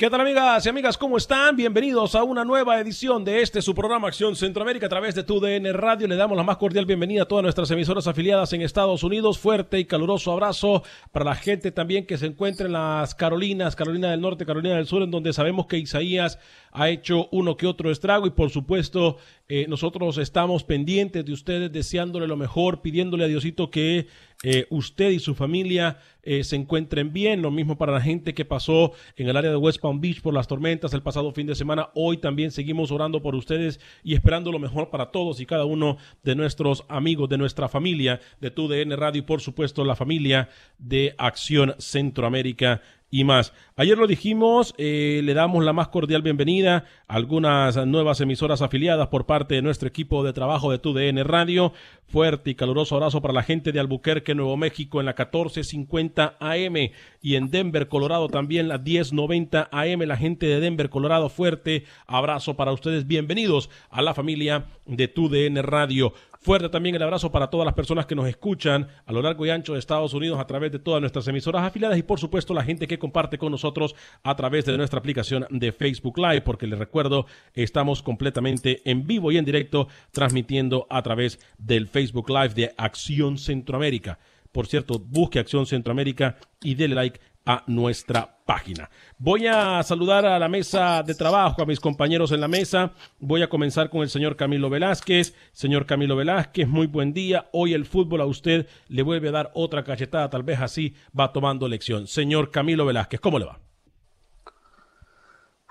¿Qué tal amigas y amigas? ¿Cómo están? Bienvenidos a una nueva edición de este su programa Acción Centroamérica a través de TUDN Radio. Le damos la más cordial bienvenida a todas nuestras emisoras afiliadas en Estados Unidos. Fuerte y caluroso abrazo para la gente también que se encuentra en las Carolinas, Carolina del Norte, Carolina del Sur, en donde sabemos que Isaías ha hecho uno que otro estrago y por supuesto eh, nosotros estamos pendientes de ustedes, deseándole lo mejor, pidiéndole a Diosito que eh, usted y su familia eh, se encuentren bien. Lo mismo para la gente que pasó en el área de West Palm Beach por las tormentas el pasado fin de semana. Hoy también seguimos orando por ustedes y esperando lo mejor para todos y cada uno de nuestros amigos, de nuestra familia, de TUDN Radio y por supuesto la familia de Acción Centroamérica y más. Ayer lo dijimos, eh, le damos la más cordial bienvenida a algunas nuevas emisoras afiliadas por parte de nuestro equipo de trabajo de TUDN Radio. Fuerte y caluroso abrazo para la gente de Albuquerque, Nuevo México en la 1450 AM y en Denver, Colorado también la 1090 AM. La gente de Denver, Colorado, fuerte abrazo para ustedes. Bienvenidos a la familia de TUDN Radio. Fuerte también el abrazo para todas las personas que nos escuchan a lo largo y ancho de Estados Unidos a través de todas nuestras emisoras afiliadas y por supuesto la gente que comparte con nosotros a través de nuestra aplicación de Facebook Live, porque les recuerdo, estamos completamente en vivo y en directo transmitiendo a través del Facebook Live de Acción Centroamérica. Por cierto, busque Acción Centroamérica y dele like nuestra página. Voy a saludar a la mesa de trabajo, a mis compañeros en la mesa. Voy a comenzar con el señor Camilo Velázquez. Señor Camilo Velázquez, muy buen día. Hoy el fútbol a usted le vuelve a dar otra cachetada, tal vez así va tomando lección. Señor Camilo Velázquez, ¿cómo le va?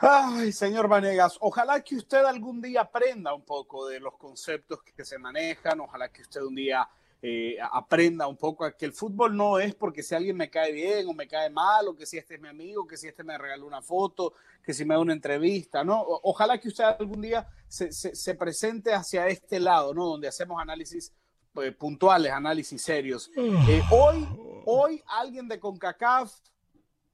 Ay, señor Vanegas, ojalá que usted algún día aprenda un poco de los conceptos que se manejan, ojalá que usted un día eh, aprenda un poco a que el fútbol no es porque si alguien me cae bien o me cae mal, o que si este es mi amigo, que si este me regaló una foto, que si me da una entrevista, ¿no? O- ojalá que usted algún día se, se- se presente hacia este lado, ¿no? Donde hacemos análisis eh, puntuales, análisis serios. Eh, hoy, hoy alguien de CONCACAF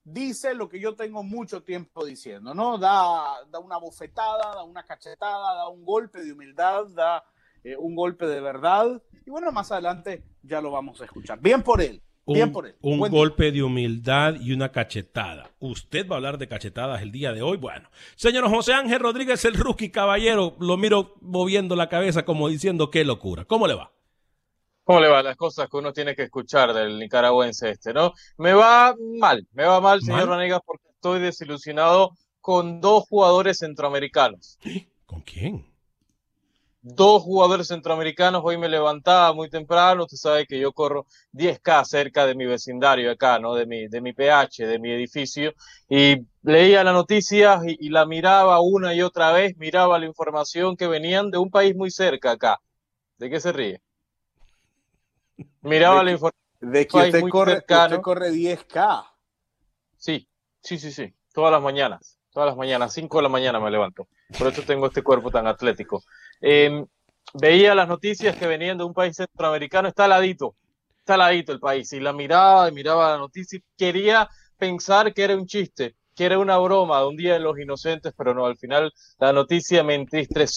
dice lo que yo tengo mucho tiempo diciendo, ¿no? Da, da una bofetada, da una cachetada, da un golpe de humildad, da eh, un golpe de verdad. Y bueno, más adelante ya lo vamos a escuchar. Bien por él, bien un, por él. un Buen golpe de humildad y una cachetada. ¿Usted va a hablar de cachetadas el día de hoy? Bueno, señor José Ángel Rodríguez, el rookie caballero, lo miro moviendo la cabeza como diciendo qué locura. ¿Cómo le va? ¿Cómo le va? Las cosas que uno tiene que escuchar del nicaragüense este, ¿no? Me va mal, me va mal, señor. Vanegas, porque estoy desilusionado con dos jugadores centroamericanos. ¿Con quién? Dos jugadores centroamericanos, hoy me levantaba muy temprano, usted sabe que yo corro 10K cerca de mi vecindario acá, ¿no? De mi, de mi PH, de mi edificio, y leía la noticia y, y la miraba una y otra vez, miraba la información que venían de un país muy cerca acá. ¿De qué se ríe? Miraba De la información. De que usted corre, usted corre 10K. Sí, sí, sí, sí, todas las mañanas, todas las mañanas, 5 de la mañana me levanto, por eso tengo este cuerpo tan atlético. Eh, veía las noticias que venían de un país centroamericano, está ladito, está ladito el país, y la miraba y miraba la noticia y quería pensar que era un chiste, que era una broma de un día de los inocentes, pero no, al final la noticia me,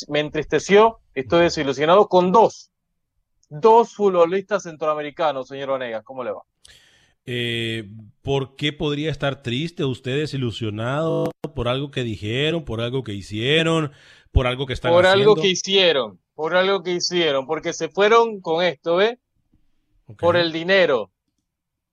me entristeció, estoy desilusionado con dos, dos futbolistas centroamericanos, señor Vanegas, ¿cómo le va? Eh, ¿Por qué podría estar triste usted desilusionado por algo que dijeron, por algo que hicieron, por algo que están Por haciendo? algo que hicieron, por algo que hicieron, porque se fueron con esto. Ok. Por el dinero.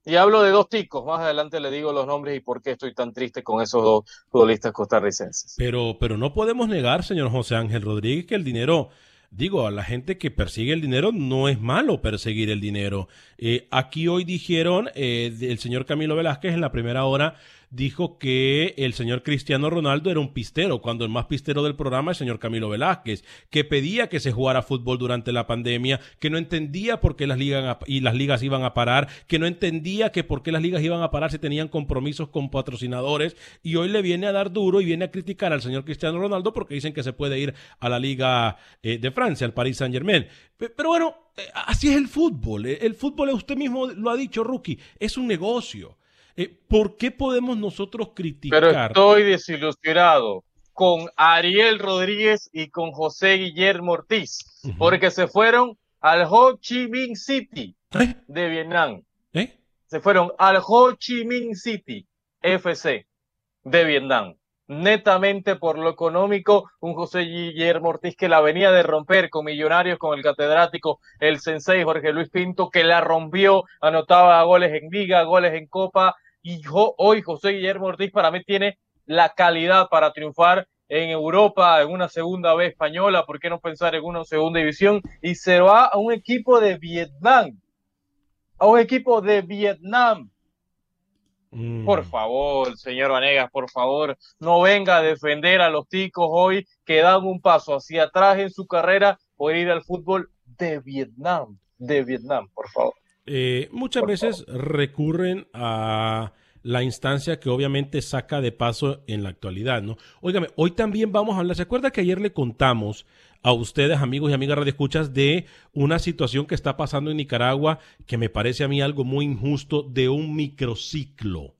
Y hablo de dos ticos, más adelante le digo los nombres y por qué estoy tan triste con esos dos futbolistas costarricenses. Pero, pero no podemos negar, señor José Ángel Rodríguez, que el dinero, digo, a la gente que persigue el dinero no es malo perseguir el dinero. Eh, aquí hoy dijeron, eh, el señor Camilo Velázquez en la primera hora dijo que el señor Cristiano Ronaldo era un pistero, cuando el más pistero del programa es el señor Camilo Velázquez, que pedía que se jugara fútbol durante la pandemia, que no entendía por qué las ligas y las ligas iban a parar, que no entendía que por qué las ligas iban a parar si tenían compromisos con patrocinadores, y hoy le viene a dar duro y viene a criticar al señor Cristiano Ronaldo porque dicen que se puede ir a la liga eh, de Francia, al Paris Saint Germain. Pero bueno, eh, así es el fútbol. Eh, El fútbol, usted mismo lo ha dicho, Rookie, es un negocio. Eh, ¿Por qué podemos nosotros criticar? Pero estoy desilusionado con Ariel Rodríguez y con José Guillermo Ortiz, porque se fueron al Ho Chi Minh City ¿Eh? de Vietnam. ¿Eh? Se fueron al Ho Chi Minh City FC de Vietnam. Netamente por lo económico, un José Guillermo Ortiz que la venía de romper con Millonarios, con el catedrático, el sensei Jorge Luis Pinto, que la rompió, anotaba goles en liga, goles en copa, y hoy José Guillermo Ortiz para mí tiene la calidad para triunfar en Europa, en una segunda vez española, ¿por qué no pensar en una segunda división? Y se va a un equipo de Vietnam, a un equipo de Vietnam. Mm. Por favor, señor Vanegas, por favor, no venga a defender a los ticos hoy que dan un paso hacia atrás en su carrera por ir al fútbol de Vietnam, de Vietnam, por favor. Eh, muchas veces recurren a la instancia que obviamente saca de paso en la actualidad, ¿no? Óigame, hoy también vamos a hablar, ¿se acuerda que ayer le contamos a ustedes, amigos y amigas radioescuchas, de una situación que está pasando en Nicaragua que me parece a mí algo muy injusto de un microciclo?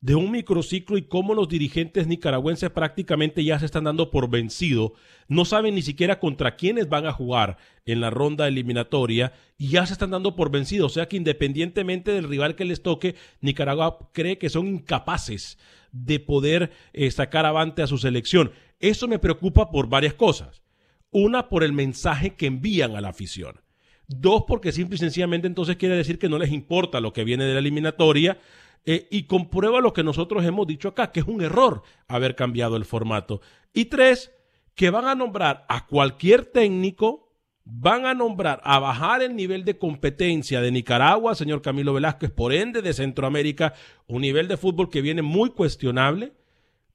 De un microciclo y cómo los dirigentes nicaragüenses prácticamente ya se están dando por vencido, no saben ni siquiera contra quiénes van a jugar en la ronda eliminatoria y ya se están dando por vencido, o sea que independientemente del rival que les toque, Nicaragua cree que son incapaces de poder eh, sacar avante a su selección. Eso me preocupa por varias cosas. Una, por el mensaje que envían a la afición. Dos, porque simple y sencillamente entonces quiere decir que no les importa lo que viene de la eliminatoria eh, y comprueba lo que nosotros hemos dicho acá, que es un error haber cambiado el formato. Y tres, que van a nombrar a cualquier técnico, van a nombrar a bajar el nivel de competencia de Nicaragua, señor Camilo Velázquez, por ende de Centroamérica, un nivel de fútbol que viene muy cuestionable.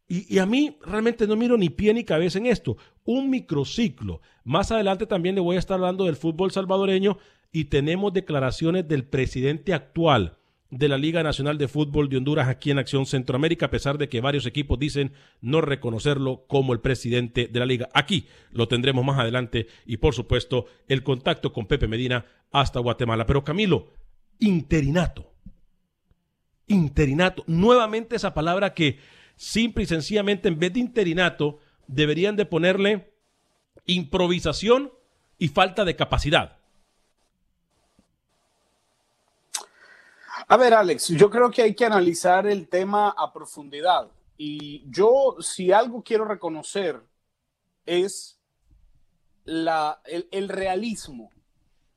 Y, y, a mí realmente no miro ni pie ni cabeza en esto. Un microciclo. Más adelante también le voy a estar hablando del fútbol salvadoreño y tenemos declaraciones del presidente actual de la Liga Nacional de Fútbol de Honduras aquí en Acción Centroamérica, a pesar de que varios equipos dicen no reconocerlo como el presidente de la liga. Aquí lo tendremos más adelante y por supuesto el contacto con Pepe Medina hasta Guatemala. Pero Camilo, interinato. Interinato. Nuevamente esa palabra que simple y sencillamente en vez de interinato deberían de ponerle improvisación y falta de capacidad. A ver, Alex, yo creo que hay que analizar el tema a profundidad. Y yo, si algo quiero reconocer, es la, el, el, realismo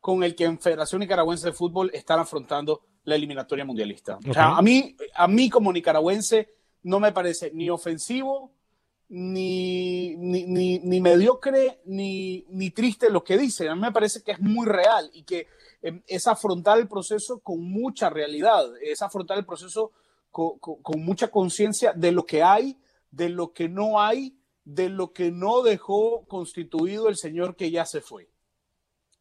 con el que en Federación Nicaragüense de Fútbol están afrontando la eliminatoria mundialista. Okay. O sea, a, mí, a mí como nicaragüense no me parece ni ofensivo, ni, ni, ni, ni mediocre, ni, ni triste lo que dicen. A mí me parece que es muy real y que eh, es afrontar el proceso con mucha realidad, es afrontar el proceso con, mucha conciencia de lo que hay, de lo que no hay, de lo que no dejó constituido el señor que ya se fue.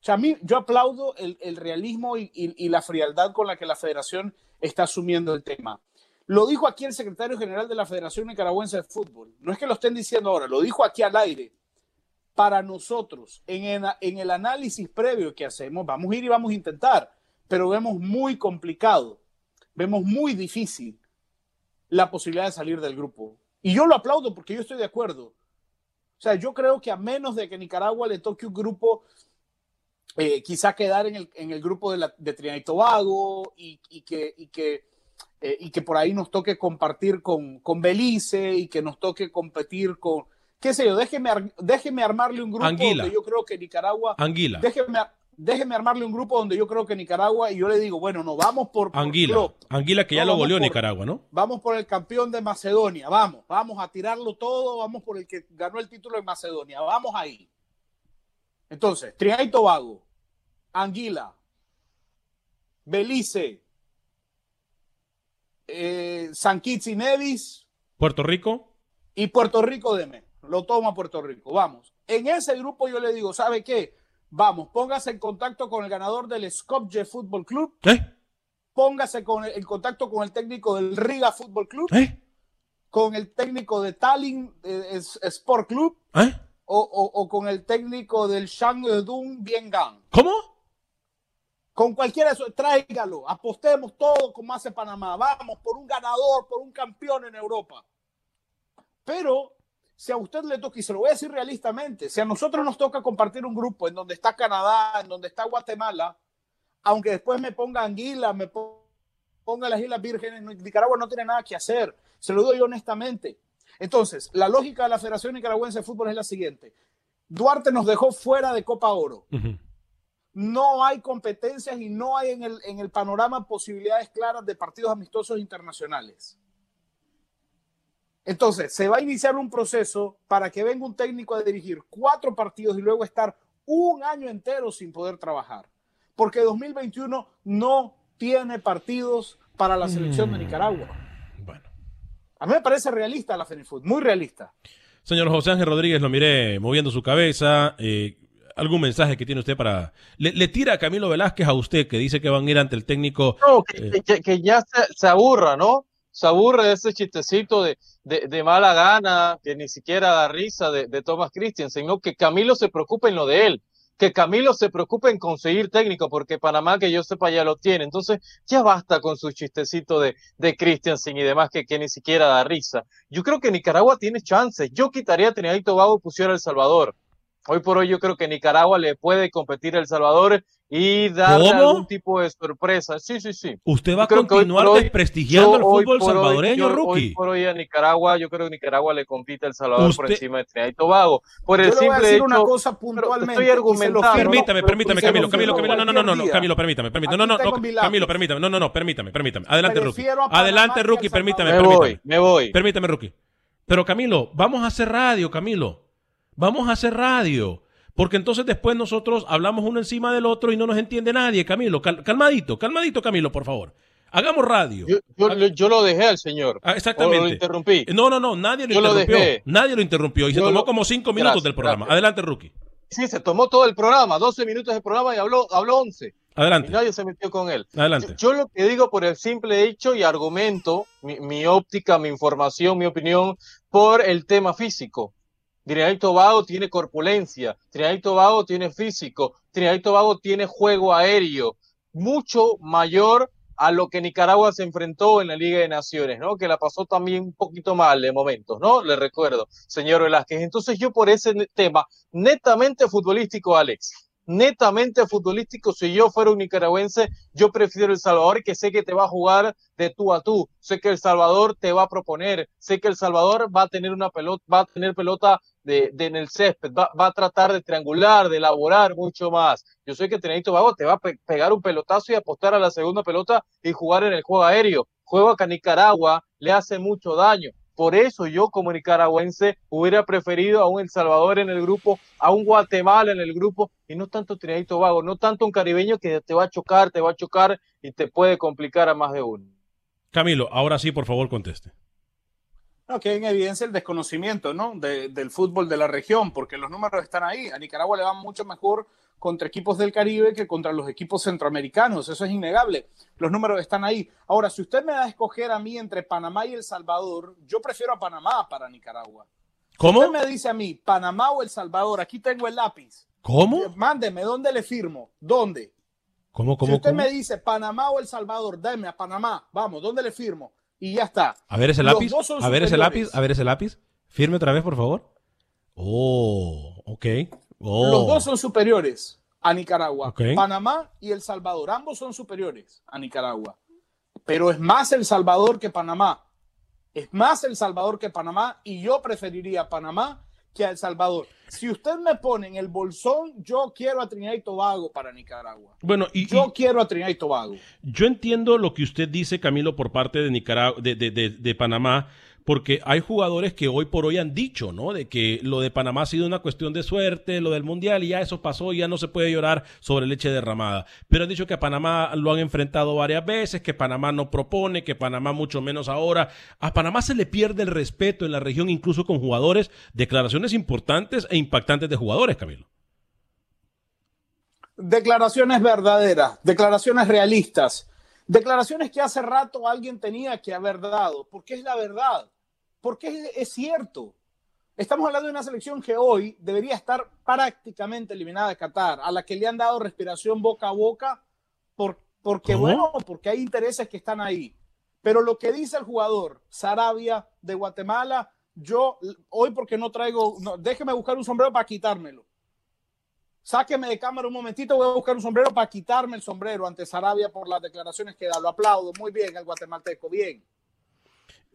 O a mí, yo aplaudo el, el realismo y, y la frialdad con la que la federación está asumiendo el tema. Lo dijo aquí el secretario general de la Federación Nicaragüense de Fútbol. No es que lo estén diciendo ahora, lo dijo aquí al aire. Para nosotros, en el, en el análisis previo que hacemos, vamos a ir y vamos a intentar, pero vemos muy complicado, vemos muy difícil la posibilidad de salir del grupo. Y yo lo aplaudo porque yo estoy de acuerdo. O sea, yo creo que a menos de que Nicaragua le toque un grupo, eh, quizá quedar en el, en el grupo de, la, Trinidad y Tobago y, y, que, eh, y que por ahí nos toque compartir con, con Belice y que nos toque competir con, qué sé yo, déjeme, déjeme armarle un grupo Anguila. donde yo creo que Nicaragua, Anguila. déjeme, déjeme armarle un grupo donde yo creo que Nicaragua, y yo le digo, bueno, no, vamos por, por Anguila. club. Anguila que ya lo por- Nicaragua, ¿no? Vamos por el campeón de Macedonia, vamos, vamos a tirarlo todo, vamos por el que ganó el título en Macedonia, vamos ahí. Entonces, Trinidad y Tobago, Anguila, Belice, eh, San Kitts y Nevis Puerto Rico. y Puerto Rico de Lo toma Puerto Rico, vamos. En ese grupo yo le digo, ¿sabe qué? Vamos, póngase en contacto con el ganador del Skopje Fútbol Club, ¿Eh? póngase con, en contacto con el técnico del Riga Fútbol Club, ¿Eh? con el técnico de Tallinn eh, Sport Club ¿Eh? o, o- o con el técnico del Shandong Biengang. ¿Cómo? Con cualquiera de esos, tráigalo, apostemos todo como hace Panamá. Vamos por un ganador, por un campeón en Europa. Pero si a usted le toca, y se lo voy a decir realistamente, si a nosotros nos toca compartir un grupo en donde está Canadá, en donde está Guatemala, aunque después me ponga Anguila, me po- ponga las Islas Vírgenes, Nicaragua no tiene nada que hacer. Se lo doy honestamente. Entonces, la lógica de la Federación Nicaragüense de Fútbol es la siguiente. Duarte nos dejó fuera de Copa Oro. No hay competencias y no hay en el, en el panorama posibilidades claras de partidos amistosos internacionales. Entonces, se va a iniciar un proceso para que venga un técnico a dirigir cuatro partidos y luego estar un año entero sin poder trabajar. Porque 2021 no tiene partidos para la selección de Nicaragua. Bueno. A mí me parece realista la FENIFUT, muy realista. Señor José Ángel Rodríguez, lo miré moviendo su cabeza. eh, ¿Algún mensaje que tiene usted para... Le, le tira a Camilo Velázquez a usted que dice que van a ir ante el técnico... No, que, Eh. que- que- que ya se, se aburra, ¿no? Se aburre de ese chistecito de, de, de mala gana, que ni siquiera da risa de, de Thomas Christiansen, ¿no? Que Camilo se preocupe en lo de él, que Camilo se preocupe en conseguir técnico, porque Panamá, que yo sepa, ya lo tiene. Entonces, ya basta con su chistecito de, de Christiansen y demás, que, que ni siquiera da risa. Yo creo que Nicaragua tiene chances. Yo quitaría a Trinidad y Tobago y pusiera a El Salvador. Hoy por hoy yo creo que Nicaragua le puede competir a El Salvador y darle ¿Cómo? algún tipo de sorpresa. Sí, sí, sí. Usted va a hoy continuar hoy- desprestigiando el fútbol hoy- salvadoreño, yo rookie. Hoy por hoy a Nicaragua, yo creo que Nicaragua le compite a El Salvador por encima de Trinidad y Tobago. Por el Yo le voy a simple decir hecho, una cosa puntualmente. estoy argumentando. firmo, Permítame, pero- permítame, Camilo, Camilo, Camilo, no, no, no, no, no. Camilo, permítame, permítame, no, no, no, no. Camilo, permítame, no, no, no, permítame, permítame, adelante, rookie, adelante, rookie, Salvador. permítame, me permítame, voy, me voy. permítame, rookie, pero Camilo, vamos a hacer radio, Camilo, vamos a hacer radio, porque entonces después nosotros hablamos uno encima del otro y no nos entiende nadie, Camilo, cal- calmadito, calmadito, Camilo, por favor, hagamos radio, Yo, yo- yo lo dejé al señor. Ah, O lo exactamente, interrumpí. no, no, no, nadie lo Yo lo interrumpió, dejé. nadie lo interrumpió y se tomó lo- como cinco minutos Gracias, del programa, gracias. adelante, rookie, Sí, se tomó todo el programa, 12 minutos de programa y habló, habló 11. Y adelante, nadie se metió con él. adelante. Yo, yo lo que digo por el simple hecho y argumento, mi, mi óptica, mi información, mi opinión, por el tema físico. Trinidad y tiene corpulencia, Trinidad y Tobago tiene físico, Trinidad y Tobago tiene juego aéreo, mucho mayor a lo que Nicaragua se enfrentó en la Liga de Naciones, ¿no? Que la pasó también un poquito mal de momentos, ¿no? Le recuerdo, señor Velázquez. Entonces yo por ese tema, netamente futbolístico, Alex, netamente futbolístico, si yo fuera un nicaragüense, yo prefiero El Salvador, que sé que te va a jugar de tú a tú, sé que El Salvador te va a proponer, sé que El Salvador va a tener una pelota, va a tener pelota de, en el césped, va, va a tratar de triangular, de elaborar mucho más. Yo sé que Trinidad y Tobago te va a pe- pegar un pelotazo y apostar a la segunda pelota y jugar en el juego aéreo. Juego que a Nicaragua le hace mucho daño. Por eso yo como nicaragüense hubiera preferido a un El Salvador en el grupo, a un Guatemala en el grupo y no tanto Trinidad y Tobago, no tanto un caribeño que te va a chocar, te va a chocar y te puede complicar a más de uno. Camilo, ahora sí, por favor, conteste. No, que en evidencia el desconocimiento ¿no? De- del fútbol de la región, porque los números están ahí. A Nicaragua le va mucho mejor contra equipos del Caribe que contra los equipos centroamericanos. Eso es innegable. Los números están ahí. Ahora, si usted me da a escoger a mí entre Panamá y El Salvador, yo prefiero a Panamá para Nicaragua. ¿Cómo? Usted me dice a mí, Panamá o El Salvador, aquí tengo el lápiz. ¿Cómo? Mándeme, ¿dónde le firmo? ¿Dónde? ¿Cómo, si cómo, usted cómo? me dice Panamá o El Salvador, dame a Panamá, vamos, ¿dónde le firmo? Y ya está. A ver ese lápiz. A ver ese lápiz. A ver ese lápiz. Firme otra vez, por favor. Oh, ok. Oh. Los dos son superiores a Nicaragua. Panamá y El Salvador, ambos son superiores a Nicaragua. Pero es más El Salvador que Panamá. Es más El Salvador que Panamá y yo preferiría Panamá que a El Salvador. Si usted me pone en el bolsón, yo quiero a Trinidad y Tobago para Nicaragua. Bueno, y, Yo y quiero a Trinidad y Tobago. yo entiendo lo que usted dice, Camilo, por parte de Nicaragua, de, de- de- de Panamá, porque hay jugadores que hoy por hoy han dicho, ¿no? De que lo de Panamá ha sido una cuestión de suerte, lo del mundial y ya eso pasó ya no se puede llorar sobre leche derramada. Pero han dicho que a Panamá lo han enfrentado varias veces, que Panamá no propone, que Panamá mucho menos ahora. A Panamá se le pierde el respeto en la región, incluso con jugadores, declaraciones importantes e impactantes de jugadores, Camilo. Declaraciones verdaderas, declaraciones realistas, declaraciones que hace rato alguien tenía que haber dado, porque es la verdad, porque es, cierto. Estamos hablando de una selección que hoy debería estar prácticamente eliminada de Qatar, a la que le han dado respiración boca a boca, por, porque ¿Cómo? bueno, porque hay intereses que están ahí. Pero lo que dice el jugador Sarabia de Guatemala, yo hoy porque no traigo, no, déjeme buscar un sombrero para quitármelo. Sáqueme de cámara un momentito, voy a buscar un sombrero para quitarme el sombrero ante Sarabia por las declaraciones que da. Lo aplaudo, muy bien el guatemalteco, bien.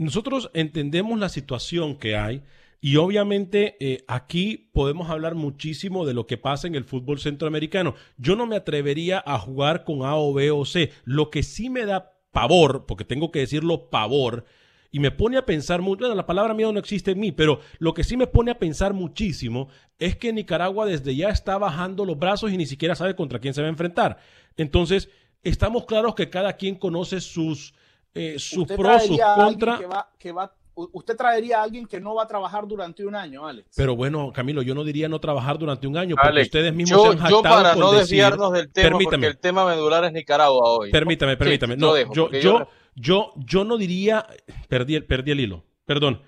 Nosotros entendemos la situación que hay y obviamente eh, aquí podemos hablar muchísimo de lo que pasa en el fútbol centroamericano. Yo no me atrevería a jugar con A o B o C. Lo que sí me da pavor, porque tengo que decirlo pavor, y me pone a pensar mucho, bueno, la palabra miedo no existe en mí, pero lo que sí me pone a pensar muchísimo es que Nicaragua desde ya está bajando los brazos y ni siquiera sabe contra quién se va a enfrentar. Entonces, estamos claros que cada quien conoce sus, eh, sus pros, sus contras. que va, que va, u- usted traería a alguien que no va a trabajar durante un año, Alex. Pero bueno, Camilo, yo no diría no trabajar durante un año, porque Alex, ustedes mismos yo, se han yo jactado para con no decir- desviarnos del tema, porque permítame, el tema medular es Nicaragua hoy. permítame, permítame. No, dejo, yo, porque yo, yo, yo no diría, perdí perdí el hilo. Perdón.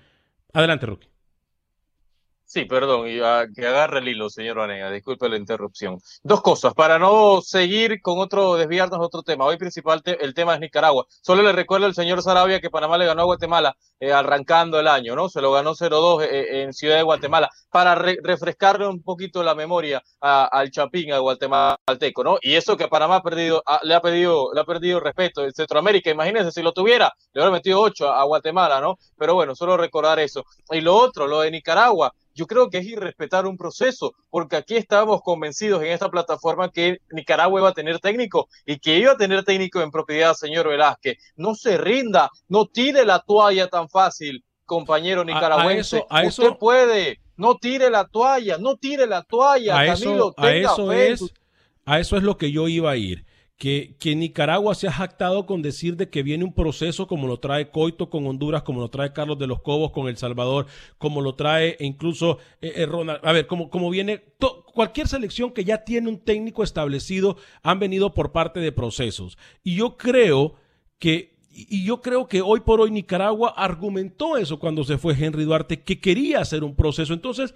Adelante, Rookie. Sí, perdón, y a- que agarre el hilo, señor Vanega, disculpe la interrupción. Dos cosas, para no seguir con otro, desviarnos de otro tema. Hoy principal te- el tema es Nicaragua. Solo le recuerdo al señor Sarabia que Panamá le ganó a Guatemala eh, arrancando el año, ¿no? Se lo ganó 0-2 eh, en Ciudad de Guatemala, para re- refrescarle un poquito la memoria a- al Chapín, al guatemalteco, ¿no? Y eso que Panamá ha perdido, ha- le ha pedido, le ha perdido respeto en Centroamérica. Imagínense, si lo tuviera, le hubiera metido 8 a, a Guatemala, ¿no? Pero bueno, solo recordar eso. Y lo otro, lo de Nicaragua, yo creo que es irrespetar un proceso, porque aquí estábamos convencidos en esta plataforma que Nicaragua iba a tener técnico y que iba a tener técnico en propiedad, señor Velázquez. No se rinda, no tire la toalla tan fácil, compañero nicaragüense. eso- a Usted eso- puede, no tire la toalla, no tire la toalla, A Camilo, eso, a tenga eso fe es, a eso es lo que yo iba a ir. Que, que Nicaragua se ha jactado con decir de que viene un proceso como lo trae Coito con Honduras, como lo trae Carlos de los Cobos con El Salvador, como lo trae e incluso eh, eh, Ronald. A ver, como, como viene cualquier selección que ya tiene un técnico establecido, han venido por parte de procesos. Y yo creo que y yo creo que hoy por hoy Nicaragua argumentó eso cuando se fue Henry Duarte, que quería hacer un proceso. Entonces,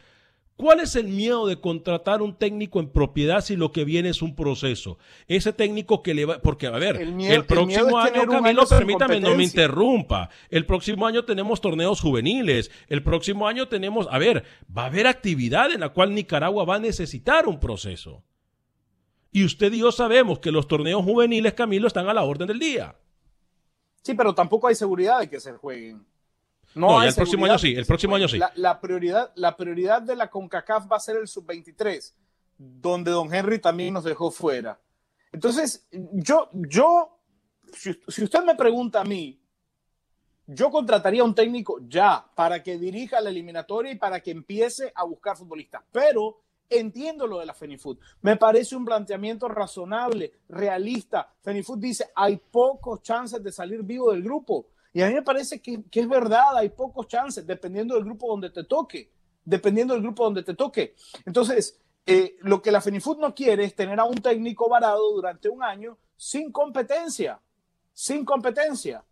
¿Cuál es el miedo de contratar un técnico en propiedad si lo que viene es un proceso? Ese técnico que le va, porque a ver, El el, miedo- el próximo año, Camilo, año permítame, no me interrumpa. El próximo año tenemos torneos juveniles. El próximo año tenemos, a ver, va a haber actividad en la cual Nicaragua va a necesitar un proceso. Y usted y yo sabemos que los torneos juveniles, Camilo, están a la orden del día. Sí, pero tampoco hay seguridad de que se jueguen. No, hay el próximo año sí, el próximo año sí. La, la prioridad, la prioridad de la CONCACAF va a ser el sub-23, donde don Henry también nos dejó fuera. Entonces, yo, yo, si, si usted me pregunta a mí, yo contrataría a un técnico ya para que dirija la eliminatoria y para que empiece a buscar futbolistas. Pero entiendo lo de la Fenifood. Me parece un planteamiento razonable, realista. Fenifood dice, hay pocos chances de salir vivo del grupo. Y a mí me parece que, que es verdad, hay pocos chances, dependiendo del grupo donde te toque. Dependiendo del grupo donde te toque. Entonces, eh, lo que la Fenifood no quiere es tener a un técnico varado durante un año sin competencia. Sin competencia.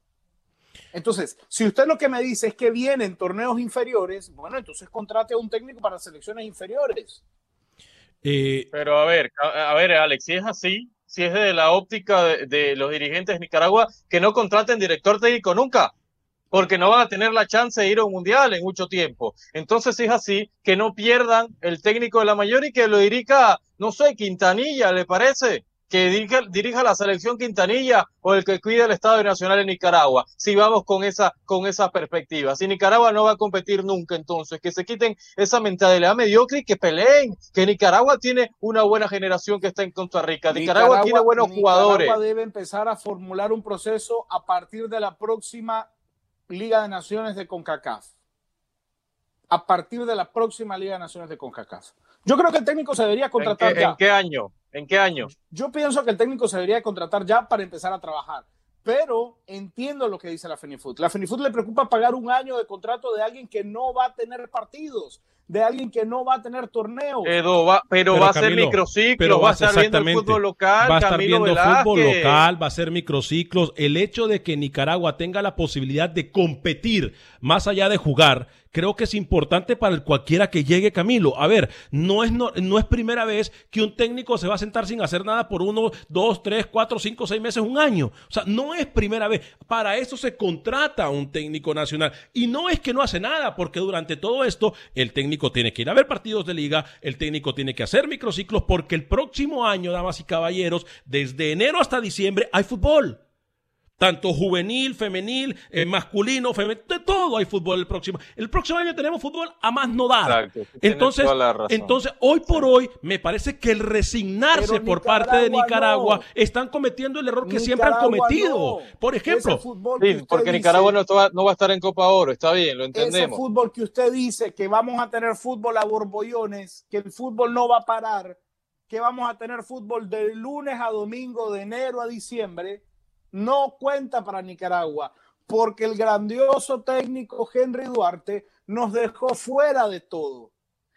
Entonces, si usted lo que me dice es que vienen torneos inferiores, bueno, entonces contrate a un técnico para selecciones inferiores. Eh, Pero a ver, a, a ver, Alex, si es así, si es de la óptica de, de los dirigentes de Nicaragua, que no contraten director técnico nunca. porque no van a tener la chance de ir a un mundial en mucho tiempo. Entonces es así, que no pierdan el técnico de la mayor y que lo dirija, no sé, Quintanilla, ¿le parece? Que dirija, dirija, la selección Quintanilla o el que cuida el Estado Nacional en Nicaragua, si vamos con esa, con esa perspectiva. Si Nicaragua no va a competir nunca, entonces que se quiten esa mentalidad mediocre y que peleen, que Nicaragua tiene una buena generación que está en Costa Rica, Nicaragua, Nicaragua tiene buenos Nicaragua jugadores. Nicaragua debe empezar a formular un proceso a partir de la próxima Liga de Naciones de CONCACAF. A partir de la próxima Liga de Naciones de CONCACAF. Yo creo que el técnico se debería contratar ¿En qué, ya. ¿En qué año? ¿En qué año? Yo pienso que el técnico se debería contratar ya para empezar a trabajar. Pero entiendo lo que dice la Fenifoot. La Fenifoot le preocupa pagar un año de contrato de alguien que no va a tener partidos, de alguien que no va a tener torneos. Pero va, pero pero va a ser microciclos, va a estar viendo el fútbol local, va a estar Camilo viendo Velázquez. fútbol local, va a ser microciclos. El hecho de que Nicaragua tenga la posibilidad de competir más allá de jugar, creo que es importante para el cualquiera que llegue Camilo. A ver, no es, no, no, es primera vez que un técnico se va a sentar sin hacer nada por uno, dos, tres, cuatro, cinco, seis meses, un año. O sea, no es primera vez. Para eso se contrata a un técnico nacional. Y no es que no hace nada, porque durante todo esto el técnico tiene que ir a ver partidos de liga, el técnico tiene que hacer microciclos, porque el próximo año, damas y caballeros, desde enero hasta diciembre hay fútbol tanto juvenil, femenil, eh, masculino, femenil, de todo hay fútbol el próximo. El próximo año tenemos fútbol a más no dar. Exacto, entonces, entonces, hoy por hoy, me parece que el resignarse Pero por parte de Nicaragua no. están cometiendo el error que Nicaragua siempre han cometido. no. Por ejemplo, Ese Sí, porque dice- Nicaragua no va, no va a estar en Copa Oro, está bien, lo ese entendemos. fútbol que usted dice que vamos a tener fútbol a borbollones, que el fútbol no va a parar, que vamos a tener fútbol de lunes a domingo, de enero a diciembre, no cuenta para Nicaragua, porque el grandioso técnico Henry Duarte nos dejó fuera de todo.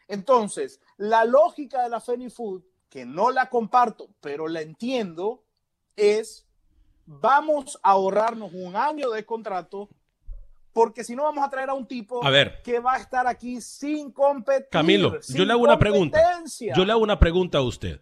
Entonces, la lógica de la Fenifood, que no la comparto, pero la entiendo, es vamos a ahorrarnos un año de contrato porque si no vamos a traer a un tipo A ver. que va a estar aquí sin competir. Camilo, sin yo le hago una pregunta. Yo le hago una pregunta a usted.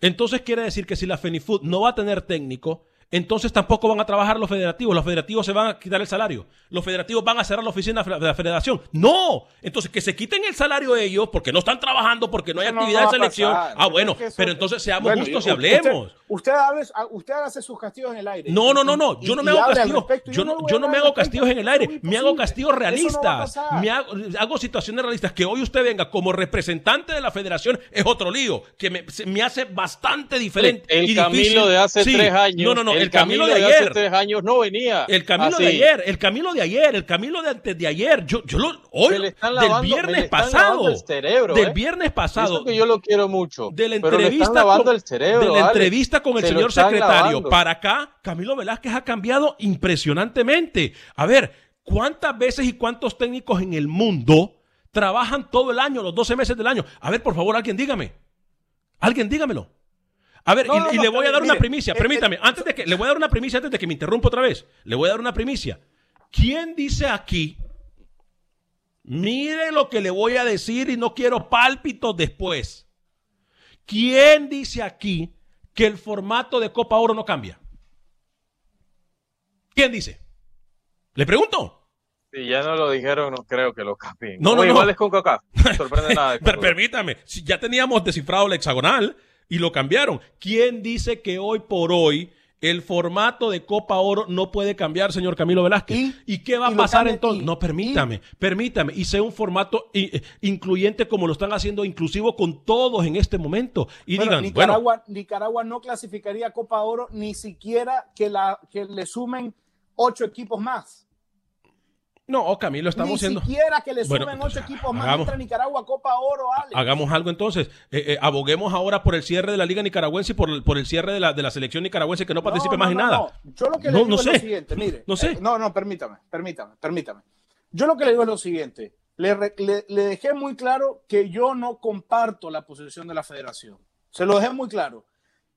Entonces quiere decir que si la Fenifood no va a tener técnico, entonces tampoco van a trabajar los federativos. Los federativos se van a quitar el salario. Los federativos van a cerrar la oficina de la federación. No. Entonces que se quiten el salario ellos porque no están trabajando, porque no hay Eso actividad de selección. pasar. Ah, bueno, Es que eso- pero entonces seamos Bueno, justos y usted- hablemos. Usted, hable- usted hace sus castigos en el aire. No, no, no, no. Y- Yo no me hago castigos. Yo no, yo no me hago castigos en el aire. Me hago castigos no realistas. Me hago, hago situaciones realistas. Que hoy usted venga como representante de la federación es otro lío. Que me, se- me hace bastante diferente. El y Camilo difícil. de hace Sí. tres años. No, no, no. El, Camilo, de hace ayer. tres años no venía. El Camilo así. de ayer, el Camilo de ayer, el Camilo de antes de ayer. Yo, yo lo, hoy, del lavando- me le viernes pasado. el cerebro, del ¿eh? viernes Y eso pasado. que yo lo quiero mucho. de la entrevista con, el cerebro, de la entrevista con el Se señor secretario lavando. para acá, Camilo Velázquez ha cambiado impresionantemente. A ver, ¿cuántas veces y cuántos técnicos en el mundo trabajan todo el año, los 12 meses del año? A ver, por favor, alguien dígame. Alguien dígamelo. A ver, No, y, no, y no, le voy a dar mire, una primicia, permítame, antes de que le voy a dar una primicia antes de que me interrumpa otra vez. Le voy a dar una primicia. ¿Quién dice aquí? Mire lo que le voy a decir y no quiero pálpitos después. ¿Quién dice aquí que el formato de Copa Oro no cambia? ¿Quién dice? Le pregunto. Si ya no lo dijeron, no creo que lo capien. No, no, no. Igual es con Kaká. No sorprende nada. permítame, si ya teníamos descifrado el hexagonal y lo cambiaron. ¿Quién dice que hoy por hoy el formato de Copa Oro no puede cambiar, señor Camilo Velázquez? ¿Y, ¿Y? qué va a ¿Y lo pasar entonces? ¿Y? No, permítame, permítame. Y sea un formato i- incluyente como lo están haciendo, inclusivo con todos en este momento. Y Bueno, digan, bueno, Nicaragua, Nicaragua no clasificaría a Copa Oro ni siquiera que, la, que le sumen ocho equipos más. No, oh, Camilo, estamos ni siendo... siquiera que le Bueno, pues, ocho equipos más. hagamos- Entra Nicaragua a Copa Oro, Ale. Hagamos algo entonces. Eh, eh, aboguemos ahora por el cierre de la Liga Nicaragüense y por el, por el cierre de la, de la selección nicaragüense que no participe más en nada. no. Yo lo que No, le digo no es lo sé. siguiente, mire. No sé. eh, no, no, permítame, permítame, permítame. Yo lo que le digo es lo siguiente. Le- le dejé muy claro que yo no comparto la posición de la federación. Se lo dejé muy claro.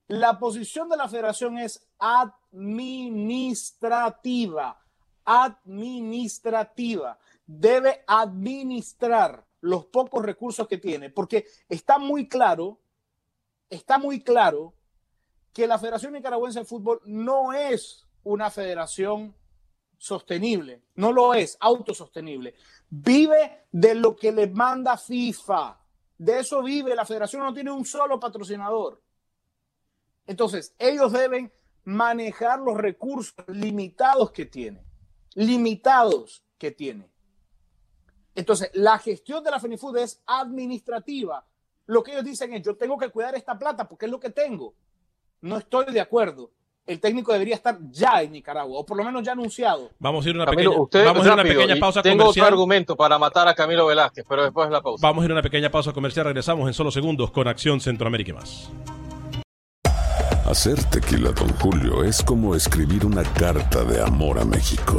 La posición de la federación es administrativa. Administrativa. Debe administrar los pocos recursos que tiene, porque está muy claro, está muy claro que la Federación Nicaragüense de Fútbol no es una federación sostenible, no lo es autosostenible. Vive de lo que le manda FIFA. De eso vive. La federación no tiene un solo patrocinador. Entonces, ellos deben manejar los recursos limitados que tiene. Limitados que tiene. Entonces, la gestión de la FENIFUD es administrativa. Lo que ellos dicen es, yo tengo que cuidar esta plata porque es lo que tengo. No estoy de acuerdo. El técnico debería estar ya en Nicaragua, o por lo menos ya anunciado. Vamos a ir a una Camilo, pequeña, usted vamos a ir a una pequeña pausa Tengo comercial. otro argumento para matar a Camilo Velázquez, pero después de la pausa. Vamos a ir a una pequeña pausa comercial. Regresamos en solo segundos con Acción Centroamérica y más. Hacer tequila, Don Julio, es como escribir una carta de amor a México.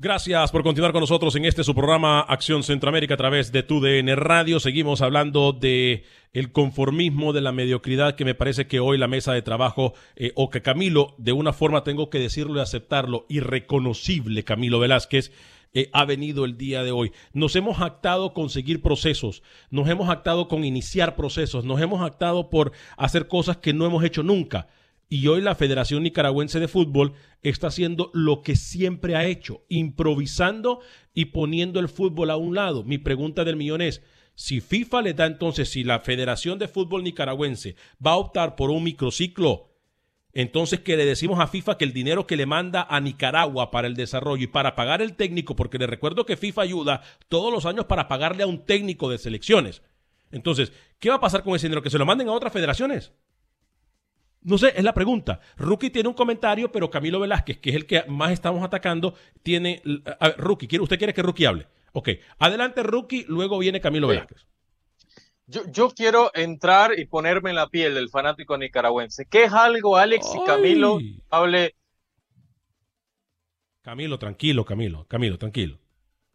Gracias por continuar con nosotros en este su programa Acción Centroamérica a través de TUDN Radio. Seguimos hablando de el conformismo, de la mediocridad que me parece que hoy la mesa de trabajo eh, o que Camilo, de una forma tengo que decirlo y aceptarlo, irreconocible Camilo Velázquez, eh, ha venido el día de hoy. Nos hemos actado con seguir procesos, nos hemos actado con iniciar procesos, nos hemos actado por hacer cosas que no hemos hecho nunca. Y hoy la Federación Nicaragüense de Fútbol está haciendo lo que siempre ha hecho, improvisando y poniendo el fútbol a un lado. Mi pregunta del millón es, si FIFA le da entonces, si la Federación de Fútbol Nicaragüense va a optar por un microciclo, entonces que le decimos a FIFA que el dinero que le manda a Nicaragua para el desarrollo y para pagar el técnico, porque le recuerdo que FIFA ayuda todos los años para pagarle a un técnico de selecciones. Entonces, ¿qué va a pasar con ese dinero? ¿Que se lo manden a otras federaciones? No sé, es la pregunta. Rookie tiene un comentario, pero Camilo Velázquez, que es el que más estamos atacando, tiene. A ver, Rookie, ¿quiere- ¿usted quiere que Rookie hable? Ok, adelante Rookie, luego viene Camilo Sí. Velázquez. Yo, yo quiero entrar y ponerme en la piel del fanático nicaragüense. ¿Qué es algo, Alex y Camilo? Hable Camilo, tranquilo, Camilo, Camilo, tranquilo.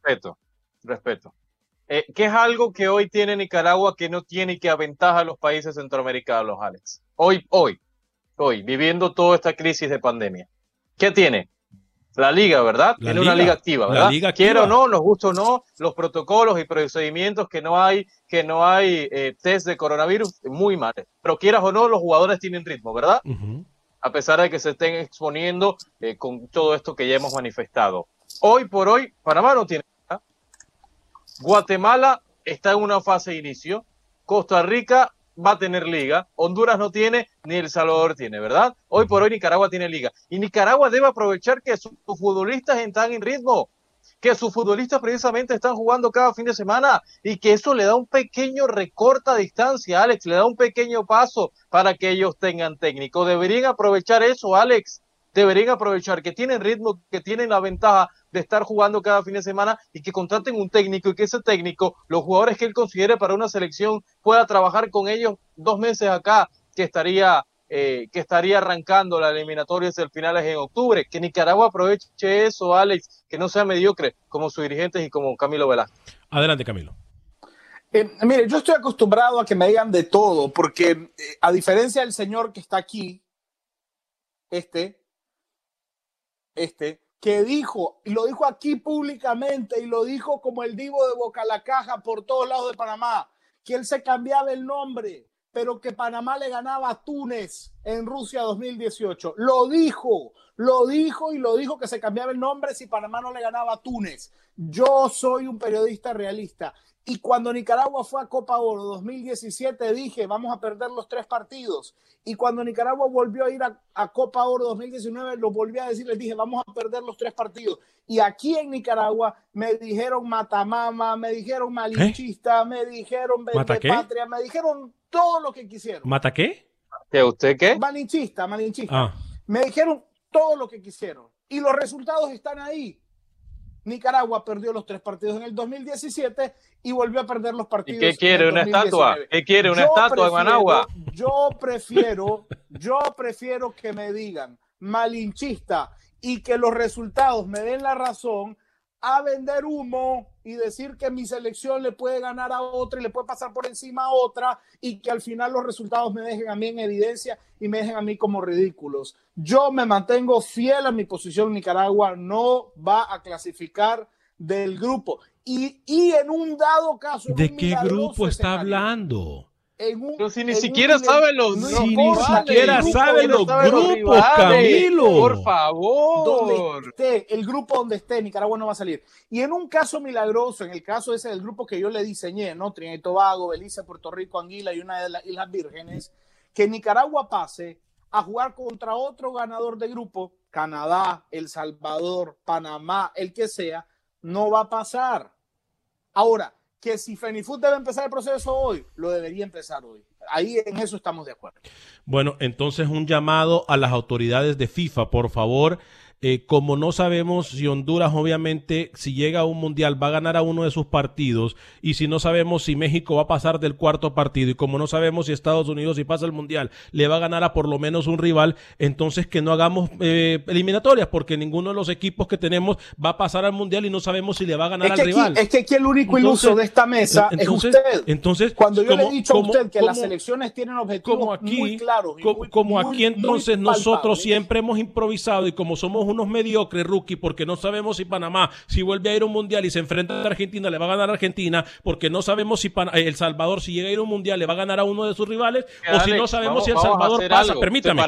respeto, respeto. Eh, ¿Qué es algo que hoy tiene Nicaragua que no tiene y que aventaja a los países centroamericanos, Alex? Hoy, hoy, hoy, viviendo toda esta crisis de pandemia. ¿Qué tiene? La liga, ¿verdad? La tiene una liga, activa, ¿verdad? liga activa. Quiero o no, nos gusta o no, los protocolos y procedimientos que no hay, que no hay eh, test de coronavirus, muy mal. Pero quieras o no, los jugadores tienen ritmo, ¿verdad? A pesar de que se estén exponiendo eh, con todo esto que ya hemos manifestado. Hoy por hoy, Panamá no tiene. Guatemala está en una fase de inicio. Costa Rica va a tener liga. Honduras no tiene, ni El Salvador tiene, ¿verdad? Hoy por hoy Nicaragua tiene liga. Y Nicaragua debe aprovechar que sus futbolistas están en ritmo, que sus futbolistas precisamente están jugando cada fin de semana y que eso le da un pequeño recorte a distancia, Alex, le da un pequeño paso para que ellos tengan técnico. Deberían aprovechar eso, Alex. Deberían aprovechar que tienen ritmo, que tienen la ventaja de estar jugando cada fin de semana y que contraten un técnico y que ese técnico, los jugadores que él considere para una selección, pueda trabajar con ellos dos meses acá, que estaría, eh, que estaría arrancando la eliminatoria desde el finales en octubre. Que Nicaragua aproveche eso, Alex, que no sea mediocre como sus dirigentes y como Camilo Velázquez. Adelante, Camilo. Eh, mire, yo estoy acostumbrado a que me digan de todo, porque eh, a diferencia del señor que está aquí, este, este, que dijo, y lo dijo aquí públicamente, y lo dijo como el divo de Boca la Caja por todos lados de Panamá, que él se cambiaba el nombre, pero que Panamá le ganaba a Túnez en Rusia 2018. Lo dijo, lo dijo y lo dijo que se cambiaba el nombre si Panamá no le ganaba a Túnez. Yo soy un periodista realista. Y cuando Nicaragua fue a Copa Oro 2017 dije, vamos a perder los tres partidos. Y cuando Nicaragua volvió a ir a, a Copa Oro 2019, lo volví a decir, les dije, vamos a perder los tres partidos. Y aquí en Nicaragua me dijeron matamama, me dijeron malinchista, me dijeron patria, me dijeron todo lo que quisieron. ¿Mata qué? ¿Que usted qué? Malinchista, malinchista. Ah, Me dijeron todo lo que quisieron. Y los resultados están ahí. Nicaragua perdió los tres partidos en el 2017 y volvió a perder los ¿Y partidos. qué en quiere? el ¿Una estatua? 2019. ¿Qué quiere? ¿Una Yo estatua en prefiero- Managua? Yo prefiero, yo prefiero que me digan malinchista y que los resultados me den la razón a vender humo y decir que mi selección le puede ganar a otra y le puede pasar por encima a otra y que al final los resultados me dejen a mí en evidencia y me dejen a mí como ridículos. Yo me mantengo fiel a mi posición. Nicaragua no va a clasificar del grupo. Y, y en un dado caso. ¿De un qué grupo está escenario, hablando? En un- Pero si ni siquiera saben los no Si ni siquiera el grupo saben donde los grupos, rivales. Camilo. Por donde favor. esté, el grupo donde esté, Nicaragua no va a salir. Y en un caso milagroso, en el caso ese del grupo que yo le diseñé, ¿no? Trinidad y Tobago, Belice, Puerto Rico, Anguila y una de las Islas Vírgenes, que Nicaragua pase a jugar contra otro ganador de grupo, Canadá, El Salvador, Panamá, el que sea, no va a pasar. Ahora, que si Fenifood debe empezar el proceso hoy, lo debería empezar hoy. Ahí en eso estamos de acuerdo. Bueno, entonces un llamado a las autoridades de FIFA, por favor. Eh, como no sabemos si Honduras, obviamente, si llega a un mundial, va a ganar a uno de sus partidos, y si no sabemos si México va a pasar del cuarto partido, y como no sabemos si Estados Unidos, si pasa el mundial, le va a ganar a por lo menos un rival, entonces que no hagamos eh, eliminatorias, porque ninguno de los equipos que tenemos va a pasar al mundial y no sabemos si le va a ganar Es que, al aquí, rival. es que aquí el único Entonces- iluso de esta mesa entonces- es usted. entonces, Cuando yo le he dicho como- a usted que las elecciones tienen objetivos como aquí, muy claros, y muy- como muy- aquí muy entonces nosotros palpables, siempre hemos improvisado y como somos unos mediocres rookie porque no sabemos si Panamá si vuelve a ir a un mundial y se enfrenta a Argentina le va a ganar a Argentina porque no sabemos si Pan- eh, El Salvador si llega a ir a un mundial le va a ganar a uno de sus rivales o si no sabemos vamos- si El Salvador pasa. algo. permítame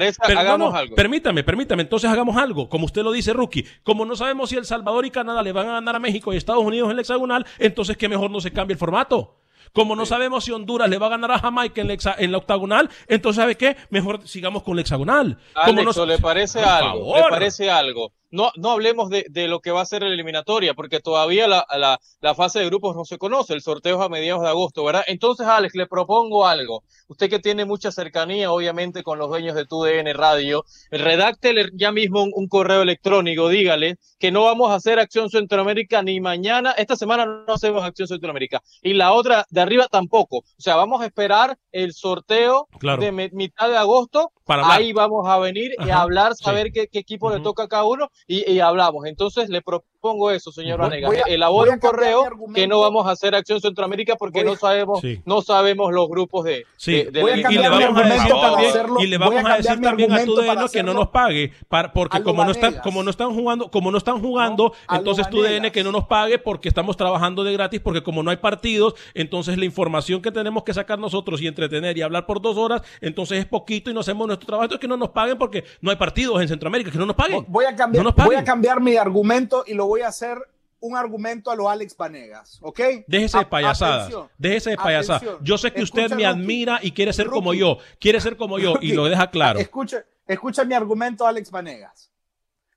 permítame permítame entonces hagamos algo. Como usted lo dice rookie como no sabemos si El Salvador y Canadá le van a ganar a México y Estados Unidos en el hexagonal entonces que mejor no se cambie el formato como no sabemos si Honduras le va a ganar a Jamaica en la, hexa- en la octagonal, entonces ¿sabe qué? Mejor sigamos con la hexagonal. Como Alex, no- ¿o ¿le parece Por algo? favor. ¿Le parece algo? No, no hablemos de, de lo que va a ser la eliminatoria, porque todavía la, la- la fase de grupos no se conoce, el sorteo es a mediados de agosto, ¿verdad? Entonces, Alex, le propongo algo. Usted que tiene mucha cercanía, obviamente, con los dueños de TUDN Radio, redáctele ya mismo un, un correo electrónico, dígale que no vamos a hacer Acción Centroamérica ni mañana, esta semana no hacemos Acción Centroamérica, y la otra de arriba tampoco. O sea, vamos a esperar el sorteo Claro. de mitad de agosto, Para ahí vamos a venir y a hablar, sí. saber qué, qué equipo le toca a cada uno y, y hablamos. Entonces le propongo eso, señor Voy- Vanegas. voy a- Elabore a un correo que no vamos a hacer Acción Centroamérica porque a- no sabemos, Sí. no sabemos los grupos de, Sí. de- de Voy la a y le vamos a decir también, hacerlo- y le a vamos a cambiar decir también a TUDN que no nos pague, para, porque a como no están, como no están jugando, como no están jugando, No, a entonces TUDN que no nos pague porque estamos trabajando de gratis, porque como no hay partidos, entonces la información que tenemos que sacar nosotros y entretener y hablar por dos horas, entonces es poquito y no hacemos nuestro trabajo, entonces que no nos paguen porque no hay partidos en Centroamérica, que no nos paguen. Voy a cambiar, No nos paguen. voy a cambiar mi argumento y lo voy a hacer un argumento a lo Alex Vanegas, ¿ok? Déjese de payasadas. atención, Déjese de payasadas. atención. Yo sé que usted Escucha, me Rookie. admira y quiere ser como yo. Quiere ser como yo y lo deja claro. Escucha, escucha mi argumento, Alex Vanegas.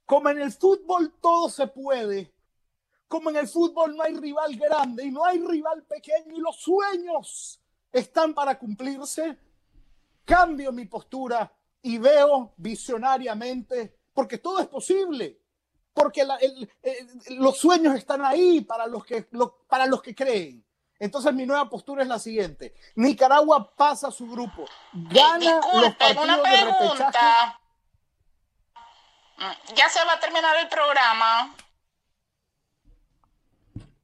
Como en el fútbol todo se puede, como en el fútbol no hay rival grande y no hay rival pequeño y los sueños están para cumplirse, cambio mi postura y veo visionariamente, porque todo es posible, porque la- el- el- los sueños están ahí para los, que, lo- para los que creen. Entonces mi nueva postura es la siguiente. Nicaragua pasa su grupo, gana los Disculpen, partidos una de repechaje. pregunta. Ya se va a terminar el programa.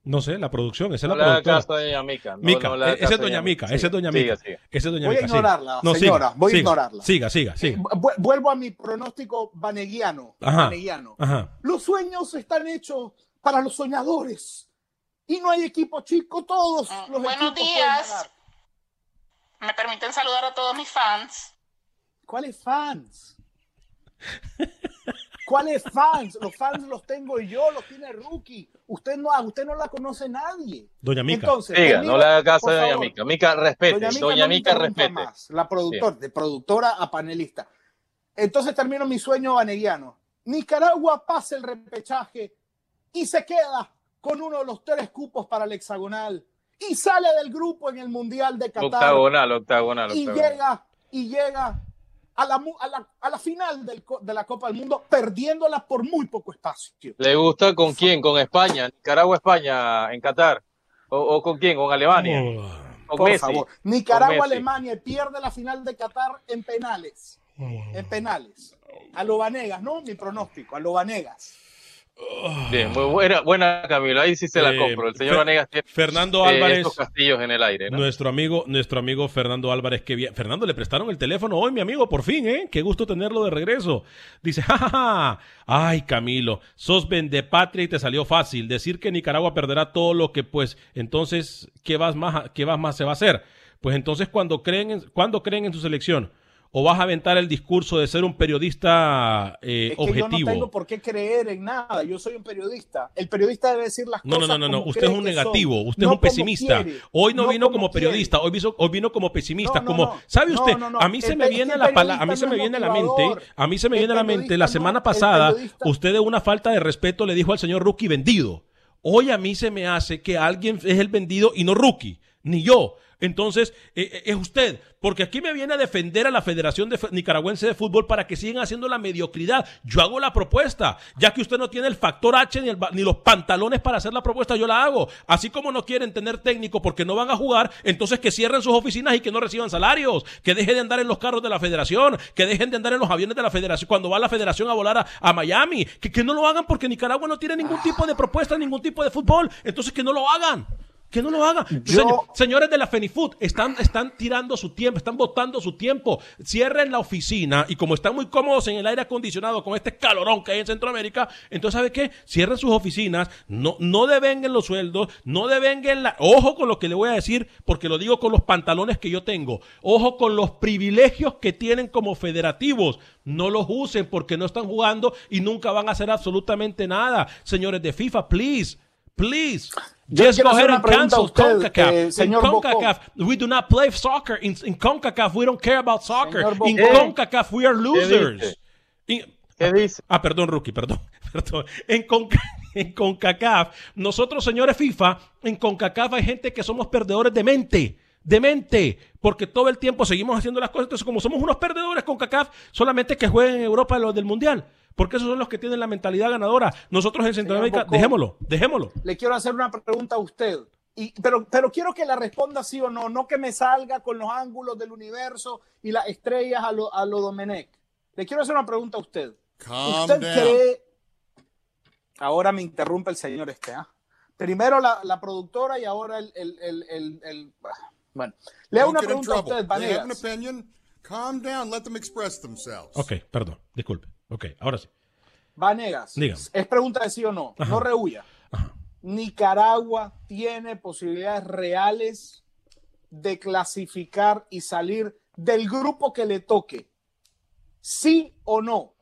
No sé, la producción, esa es No la le haga productora. caso a doña Mica. no- Mica, no eh, caso es doña Mica, esa es doña Mica. siga. Esa es doña Voy a ignorarla, siga. señora, siga, voy a ignorarla. Siga, siga, siga. Vu- Vuelvo a mi pronóstico vaneguiano. Ajá, vaneguiano. ajá. Los sueños están hechos para los soñadores. Y no hay equipo chico, todos Mm, los Buenos días. Me permiten saludar a todos mis fans. ¿Cuáles fans? ¿Cuáles fans? Los fans los tengo yo, los tiene Rookie. Usted no, usted no la conoce nadie. Doña Mica. Entonces, no le haga caso a doña favor. Mica. Mica, respete. Doña no me Mica, respete. más, la productora, de productora a panelista. Entonces termino mi sueño vaneguiano. Nicaragua pasa el repechaje y se queda con uno de los tres cupos para el hexagonal y sale del grupo en el Mundial de Qatar Octagonal, octagonal, y octagonal. llega y llega a la, a la, a la final del co- de la Copa del Mundo, perdiéndola por muy poco espacio. ¿Le gusta con quién? ¿Con España? ¿Nicaragua, España en Qatar? ¿O, o con quién? ¿Con Alemania? ¿Con Por Messi? favor. Con Nicaragua, Messi. Alemania pierde la final de Qatar en penales. En penales. A lo Vanegas, ¿no? Mi pronóstico, a lo Vanegas. Bien, muy buena, buena Camilo. Ahí sí se la Eh, compro. El señor Fer- Vanegas tiene Fernando eh, estos castillos en el aire. ¿no? Nuestro amigo, nuestro amigo Fernando Álvarez, que bien. Fernando, le prestaron el teléfono hoy, mi amigo, por fin, ¿eh? Qué gusto tenerlo de regreso. Dice, jajaja, ay, Camilo, sos patria y te salió fácil. Decir que Nicaragua perderá todo lo que, pues, entonces, ¿qué vas más, qué vas más se va a hacer? Pues entonces, cuando creen en, cuando creen en su selección, o vas a aventar el discurso de ser un periodista eh, Es que yo no objetivo. tengo por qué creer en nada. Yo soy un periodista. El periodista debe decir las No, no, cosas. no, no, no. como Usted es un negativo, son, usted no es un pesimista. quiere, hoy no, no vino como, periodista, hoy, vino- hoy vino como pesimista, No, no, como no. ¿sabe No, usted? no, no. A mí se me viene la a mí se me no viene a la mente, a mí se me El viene a la mente la no- semana pasada usted de una falta de respeto le dijo al señor Rookie vendido. Hoy a mí se me hace que alguien es el vendido y no Rookie, ni yo. Entonces, eh, eh, es usted, porque aquí me viene a defender a la Federación de Nicaragüense de Fútbol para que sigan haciendo la mediocridad. Yo hago la propuesta, ya que usted no tiene el factor H ni, el ni los pantalones para hacer la propuesta, yo la hago. Así como no quieren tener técnico porque no van a jugar, entonces que cierren sus oficinas y que no reciban salarios, que dejen de andar en los carros de la Federación, que dejen de andar en los aviones de la Federación cuando va la Federación a volar a, Miami, que no lo hagan porque Nicaragua no tiene ningún tipo de propuesta, ningún tipo de fútbol, entonces que no lo hagan. Que no lo hagan. Yo- Señor- señores de la Fenifood, están, están tirando su tiempo, están botando su tiempo. Cierren la oficina y como están muy cómodos en el aire acondicionado con este calorón que hay en Centroamérica, entonces, ¿sabe qué? Cierren sus oficinas, no, no devenguen los sueldos, no devenguen la... Ojo con lo que le voy a decir, porque lo digo con los pantalones que yo tengo. Ojo con los privilegios que tienen como federativos. No los usen porque no están jugando y nunca van a hacer absolutamente nada. Señores de FIFA, please. Please, Yo just go ahead and cancel usted, CONCACAF. eh, in CONCACAF, we do not play soccer. In, in CONCACAF, we don't care about soccer. In. CONCACAF, we are losers. dice? In- ¿Qué dice? Ah, perdón, Rookie, perdón. perdón. En, Conca- en CONCACAF, nosotros, señores FIFA, en CONCACAF hay gente que somos perdedores de mente. De mente, porque todo el tiempo seguimos haciendo las cosas. Entonces, como somos unos perdedores con CACAF, solamente que jueguen en Europa los del Mundial. Porque esos son los que tienen la mentalidad ganadora. Nosotros en Centroamérica, Bocón. dejémoslo, dejémoslo. Le quiero hacer una pregunta a usted. Y, pero, pero quiero que la responda sí o no, no que me salga con los ángulos del universo y las estrellas a lo, a lo Domenech. Le quiero hacer una pregunta a usted. ¿Usted cree? Ahora me interrumpe el señor este, ¿ah? Primero la, la productora y ahora el, el, el, el- el- Bueno, le hago una pregunta a usted, Vanegas. calm down, let them express themselves. Ok, perdón, disculpe. Ok, ahora sí. Vanegas, Dígame. es pregunta de sí o no, no rehuya. Nicaragua tiene posibilidades reales de clasificar y salir del grupo que le toque. ¿Sí o no?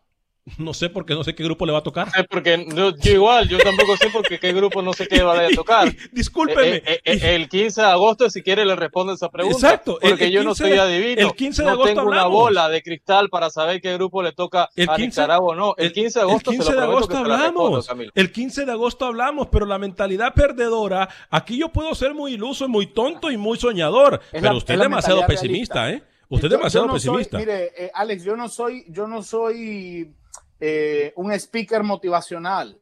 No sé porque no sé qué grupo le va a tocar. porque no, yo igual, yo tampoco sé porque qué grupo no sé qué va a tocar. Discúlpeme. Eh, eh, eh, el 15 de agosto, si quiere, le respondo esa pregunta. Exacto, el- Porque el yo no 15 soy de- adivino. el 15 de no agosto tengo una hablamos. bola de cristal para saber qué grupo le toca El a 15 Nicaragua o no. El 15 de agosto el 15 se lo de agosto que se la respondo, hablamos. El 15 de agosto hablamos, pero la mentalidad perdedora, aquí yo puedo ser muy iluso, muy tonto y muy soñador, Es pero la- usted es demasiado pesimista, realista. ¿eh? Usted es demasiado yo no soy- pesimista. mire, eh, Alex, yo no soy, yo no soy eh, un speaker motivacional.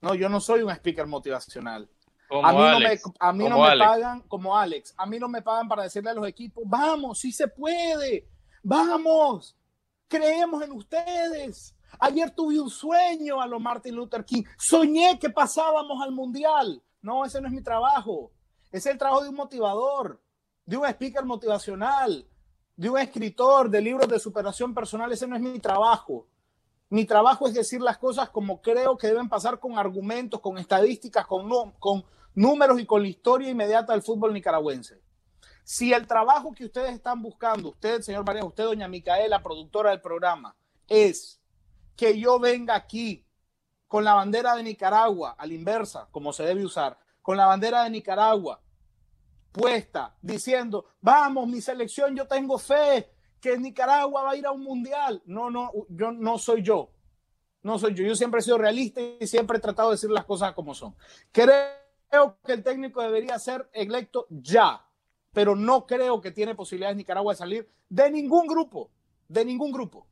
No, yo no soy un speaker motivacional. Como a mí Alex, no me, a mí no como me Alex. pagan como Alex. A mí no me pagan para decirle a los equipos, vamos, sí se puede, vamos, creemos en ustedes. Ayer tuve un sueño a lo Martin Luther King. Soñé que pasábamos al mundial. No, ese no es mi trabajo. Es el trabajo de un motivador, de un speaker motivacional, de un escritor de libros de superación personal. Ese no es mi trabajo. Mi trabajo es decir las cosas como creo que deben pasar con argumentos, con estadísticas, con, con números y con la historia inmediata del fútbol nicaragüense. Si el trabajo que ustedes están buscando, usted, señor María, usted, doña Micaela, productora del programa, es que yo venga aquí con la bandera de Nicaragua, a la inversa, como se debe usar, con la bandera de Nicaragua puesta, diciendo, vamos, mi selección, yo tengo fe, que Nicaragua va a ir a un mundial. No, no, yo no soy yo. No soy yo. Yo siempre he sido realista y siempre he tratado de decir las cosas como son. Creo que el técnico debería ser electo ya, pero no creo que tiene posibilidades Nicaragua de salir de ningún grupo. de ningún grupo.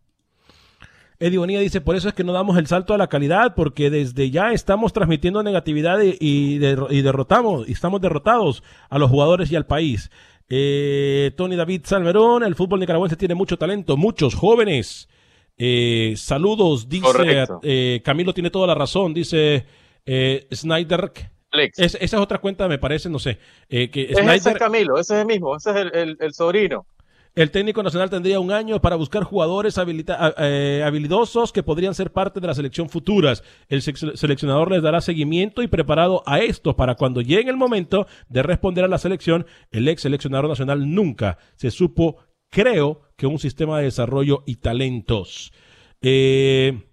Eddie Bonilla dice, por eso es que no damos el salto a la calidad, porque desde ya estamos transmitiendo negatividad y, y der- y derrotamos, y estamos derrotados a los jugadores y al país. Eh, Tony David Salmerón, el fútbol nicaragüense tiene mucho talento, muchos jóvenes. Eh, saludos, dice eh, Camilo tiene toda la razón, dice eh, Snyder. Alex. Es- esa es otra cuenta, me parece, no sé. eh, que Ese es Snyder, Camilo, ese es el mismo, ese es el, el- el sobrino. El técnico nacional tendría un año para buscar jugadores eh, habilidosos que podrían ser parte de la selección futuras. El seleccionador les dará seguimiento y preparado a esto para cuando llegue el momento de responder a la selección. El ex seleccionador nacional nunca se supo, creo, que un sistema de desarrollo y talentos. Eh,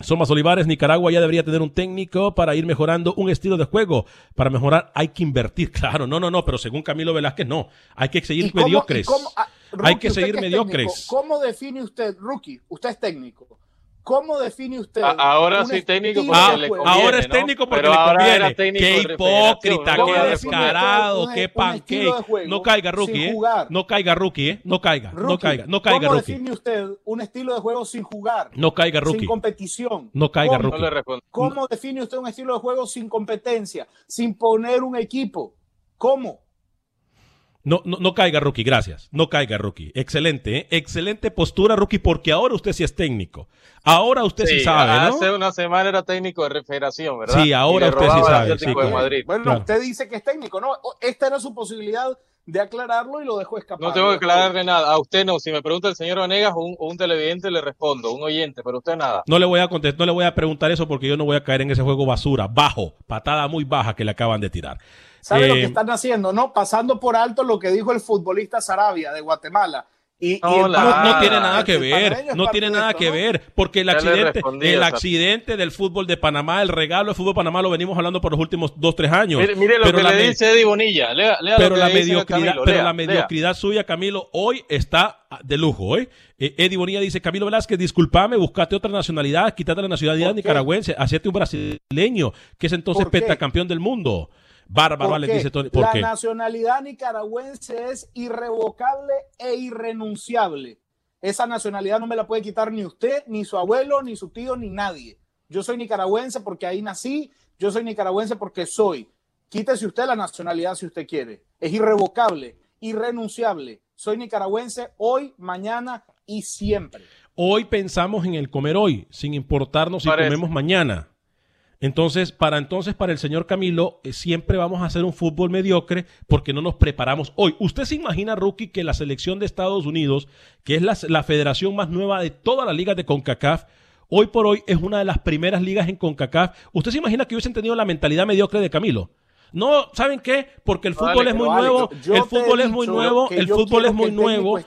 Somas Olivares, Nicaragua ya debería tener un técnico para ir mejorando un estilo de juego. Para mejorar hay que invertir, claro, no, no, no, pero según Camilo Velázquez no. Hay que seguir ¿Y cómo- mediocres. ah, hay que seguir que mediocres. técnico, ¿Cómo define usted, Rookie? Usted es técnico. ¿Cómo define usted? A- ahora un sí técnico estilo porque de le juego? conviene, ahora es ¿no? técnico porque Pero le ahora conviene. Qué hipócrita, ¿no? qué ¿Cómo define descarado, un- qué juego No caiga, rookie, ¿eh? No caiga, rookie, ¿eh? No caiga, no caiga, no caiga, ¿Cómo rookie. define usted un estilo de juego sin jugar? No caiga, rookie. Sin competición. No caiga, ¿Cómo? rookie. No le respondo. ¿Cómo define usted un estilo de juego sin competencia? Sin poner un equipo. ¿Cómo? No, no, no caiga, rookie, gracias. No caiga, rookie. Excelente, ¿eh? Excelente postura, rookie, porque ahora usted sí es técnico. Ahora usted sí, Sí, sabe, ¿no? Hace una semana era técnico de refederación, ¿verdad? Sí, ahora usted sí sabe, sí, de claro. Madrid. Bueno, Claro. usted dice que es técnico, ¿no? Esta era su posibilidad de aclararlo y lo dejó escapar. No tengo que aclararle nada. A usted no. Si me pregunta el señor Vanegas o un, un televidente, le respondo. Un oyente, pero usted nada. No le voy a contestar, no le voy a preguntar eso porque yo no voy a caer en ese juego basura, bajo, patada muy baja que le acaban de tirar. ¿Sabe lo Eh, que están haciendo? No, pasando por alto lo que dijo el futbolista Sarabia de Guatemala. Y, y No, el la- No, tiene nada que ver, no tiene nada esto, que ¿no? ver, porque el accidente, el accidente del fútbol de Panamá, el regalo del fútbol de Panamá lo venimos hablando por los últimos dos, tres años. Mire, mire lo Pero que la le dice Eddie Bonilla. Lea, lea pero lo que la mediocridad, Camilo. pero Lea, la lea. mediocridad suya, Camilo, hoy está de lujo. ¿eh? Eh, Eddie Bonilla dice, Camilo Velázquez, discúlpame, buscate otra nacionalidad, quítate la nacionalidad nicaragüense, hacete un brasileño, que es entonces pentacampeón del mundo. Bárbaro, ¿Por Alex, dice Tony. ¿Por la qué? nacionalidad nicaragüense es irrevocable e irrenunciable. Esa nacionalidad no me la puede quitar ni usted, ni su abuelo, ni su tío, ni nadie. Yo soy nicaragüense porque ahí nací, yo soy nicaragüense porque soy. Quítese usted la nacionalidad si usted quiere. Es irrevocable, irrenunciable. Soy nicaragüense hoy, mañana y siempre. Hoy pensamos en el comer hoy, sin importarnos si Parece. comemos mañana. Entonces, para entonces, para el señor Camilo, eh, siempre vamos a hacer un fútbol mediocre porque no nos preparamos hoy. ¿Usted se imagina, Rookie, que la selección de Estados Unidos, que es la, la federación más nueva de todas las ligas de CONCACAF, hoy por hoy es una de las primeras ligas en CONCACAF? ¿Usted se imagina que hubiesen tenido la mentalidad mediocre de Camilo? No, ¿saben qué? Porque el Vale, fútbol es muy nuevo, yo el fútbol es muy nuevo, que el fútbol es muy que el nuevo,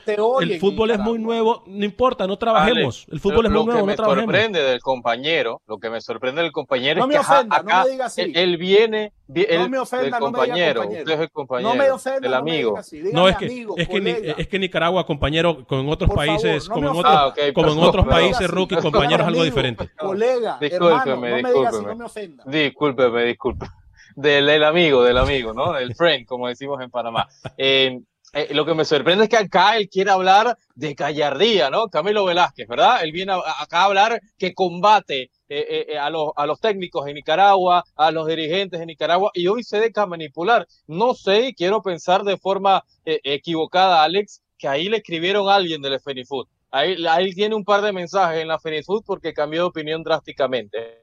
el en fútbol es muy nuevo, no importa, no trabajemos, el fútbol es lo muy nuevo, que no me trabajemos. sorprende del compañero, lo que me sorprende del compañero No es me que ofenda, acá me diga así. él, él viene, vi- No me ofenda, del no me diga compañero, compañero. usted es el compañero, No me ofenda, el me amigo. No, es que, amigo, es, que, ni- es que Nicaragua, compañero, con otros Por favor, países, no como, me en otros, Ah, ok, como en perdón, otros perdón. países, rookie, compañero es algo diferente. Colega, Discúlpeme, me discúlpeme. no me ofenda. Discúlpeme, disculpe. Del, amigo, del amigo, ¿no? Del friend, como decimos en Panamá. Eh, eh, lo que me sorprende es que acá él quiere hablar de gallardía, ¿no? Camilo Velázquez, ¿verdad? Él viene a- acá a hablar que combate eh, eh, a, los, a los técnicos en Nicaragua, a los dirigentes en Nicaragua, y hoy se dedica a manipular. No sé, y quiero pensar de forma equivocada, Alex, que ahí le escribieron a alguien del FENIFUT. Ahí, ahí tiene un par de mensajes en la FENIFUT porque cambió de opinión drásticamente.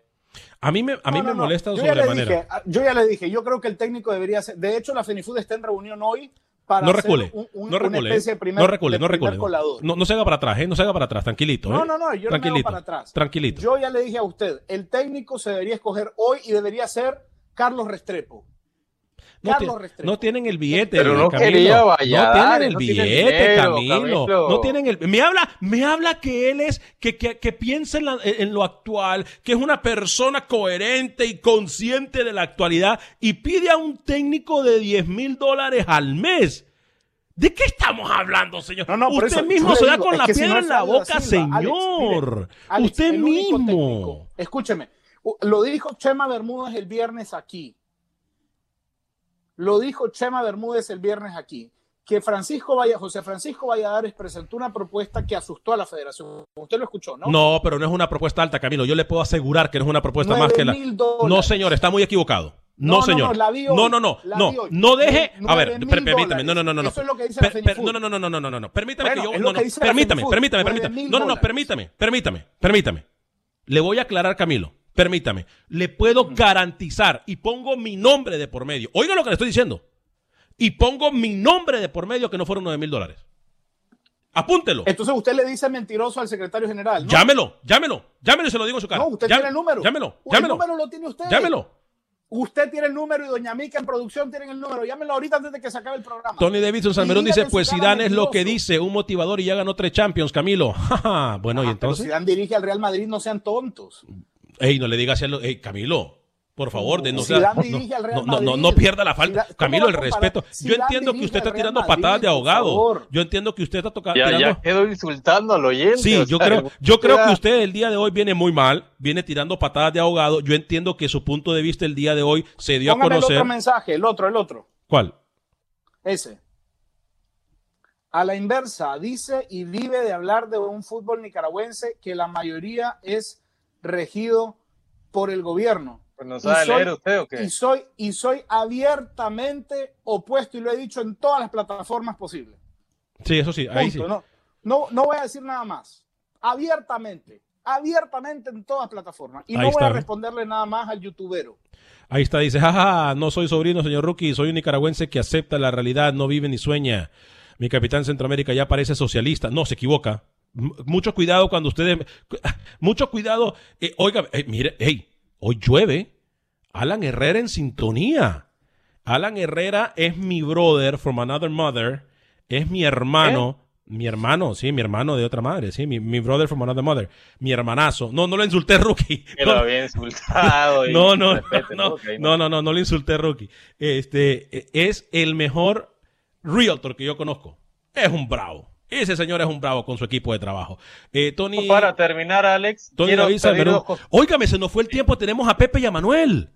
A mí me, a mí No, no, me molesta le sobremanera. dije, ah, yo ya le dije, yo creo que el técnico debería ser. De hecho, la FENIFUD está en reunión hoy para No hacer recule, un- un- no una recule, especie de primer, no recule, de no recule. colador. No, no se haga para atrás, ¿eh? No se haga para atrás, tranquilito, ¿eh? No, no, no, yo no me hago para atrás. Tranquilito. Yo ya le dije a usted, el técnico se debería escoger hoy y debería ser Carlos Restrepo. No, Carlos ti- Restrepo. no tienen el billete. Pero no Camilo. quería No tienen el no billete, dinero, Camilo. Camilo. No tienen el. Me habla, me habla que él es, que, que, que piensa en, la- en lo actual, que es una persona coherente y consciente de la actualidad y pide a un técnico de 10 mil dólares al mes. ¿De qué estamos hablando, señor? No, no, Usted eso, mismo se da digo, con la si piedra no en la boca, Silva, Alex, señor. mire, Alex, Usted mismo. técnico- escúcheme, lo dijo Chema Bermúdez el viernes aquí. Lo dijo Chema Bermúdez el viernes aquí. que Francisco Valla, José Francisco Valladares presentó una propuesta que asustó a la federación. Usted lo escuchó, ¿no? No, pero no es una propuesta alta, Camilo. Yo le puedo asegurar que no es una propuesta más que la. 9.000 dólares. No, señor, está muy equivocado. No, No, no, señor. no, la vi hoy. no, no, no, La no, vi hoy. no deje. A ver, 9.000 per- permítame. No, no, no, no, no. Eso es lo que dice Per- la per- no, no, no, no, no, no, no, no. Permítame Bueno, que yo. No, no. Permítame, permítame, permítame. 9.000 No, no, no, permítame, permítame, permítame. Le voy a aclarar, Camilo. Permítame. Le puedo garantizar y pongo mi nombre de por medio. Oiga lo que le estoy diciendo. Y pongo mi nombre de por medio que no fueron 9 mil dólares. Apúntelo. Entonces usted le dice mentiroso al secretario general. ¿no? Llámelo, llámelo, llámelo y se lo digo en su cara. No, usted tiene el número. Llámelo, El llámelo. número lo tiene usted. Llámelo. Usted tiene el número y Doña Mica en producción tiene el número. Llámelo ahorita antes de que se acabe el programa. Tony Davidson Salmerón dice, pues Zidane es lo que dice, un motivador y ya ganó tres Champions, Camilo. Jaja, bueno, y Pero entonces... Zidane dirige al Real Madrid, no sean tontos. Ey, no le digas a lo- ey, Camilo, por favor, de no, Zidane sea- no, dirige al Real no, no, no, pierda la falta. Zidane- ¿cómo Camilo, el respeto. Yo entiendo que usted está tirando Madrid, patadas de por ahogado. favor. Yo entiendo que usted está toca- Ya, tirando... ya quedó insultando al oyente. Sí, yo sea, creo, yo creo que usted el día de hoy viene muy mal, viene tirando patadas de ahogado. Yo entiendo que su punto de vista el día de hoy se dio a Póngame el conocer. otro mensaje, el otro, el otro. ¿Cuál? Ese. A la inversa, dice y vive de hablar de un fútbol nicaragüense que la mayoría es regido por el gobierno. Pues no Y sabe soy- leer usted o qué. Y soy, y soy abiertamente opuesto y lo he dicho en todas las plataformas posibles. Sí, eso sí, ahí sí. No, no, no voy a decir nada más. Abiertamente, abiertamente en todas las plataformas. Y Ahí no voy está, a responderle nada más al youtubero. Ahí está, dice, jaja, no soy sobrino, señor Rookie, soy un nicaragüense que acepta la realidad, no vive ni sueña. Mi capitán Centroamérica ya parece socialista. No, se equivoca. Mucho cuidado cuando ustedes... Mucho cuidado. Eh, oiga, eh, mire, hey, hoy llueve. Alan Herrera en sintonía. Alan Herrera es mi brother from another mother. Es mi hermano. Mi hermano, sí, mi hermano de otra madre, sí, mi, mi brother from another mother. Mi hermanazo. No, no lo insulté, Rookie. Que No, lo había insultado. y no, no, respete, no, Ok, no, no, no, no le insulté, Rookie. Este eh, es el mejor realtor que yo conozco. Es un bravo. Ese señor es un bravo con su equipo de trabajo. Eh, Tony, Para terminar, Alex, Tony quiero David pedir Salmerón. dos cosas. Óigame, se nos fue el tiempo. Tenemos a Pepe y a Manuel.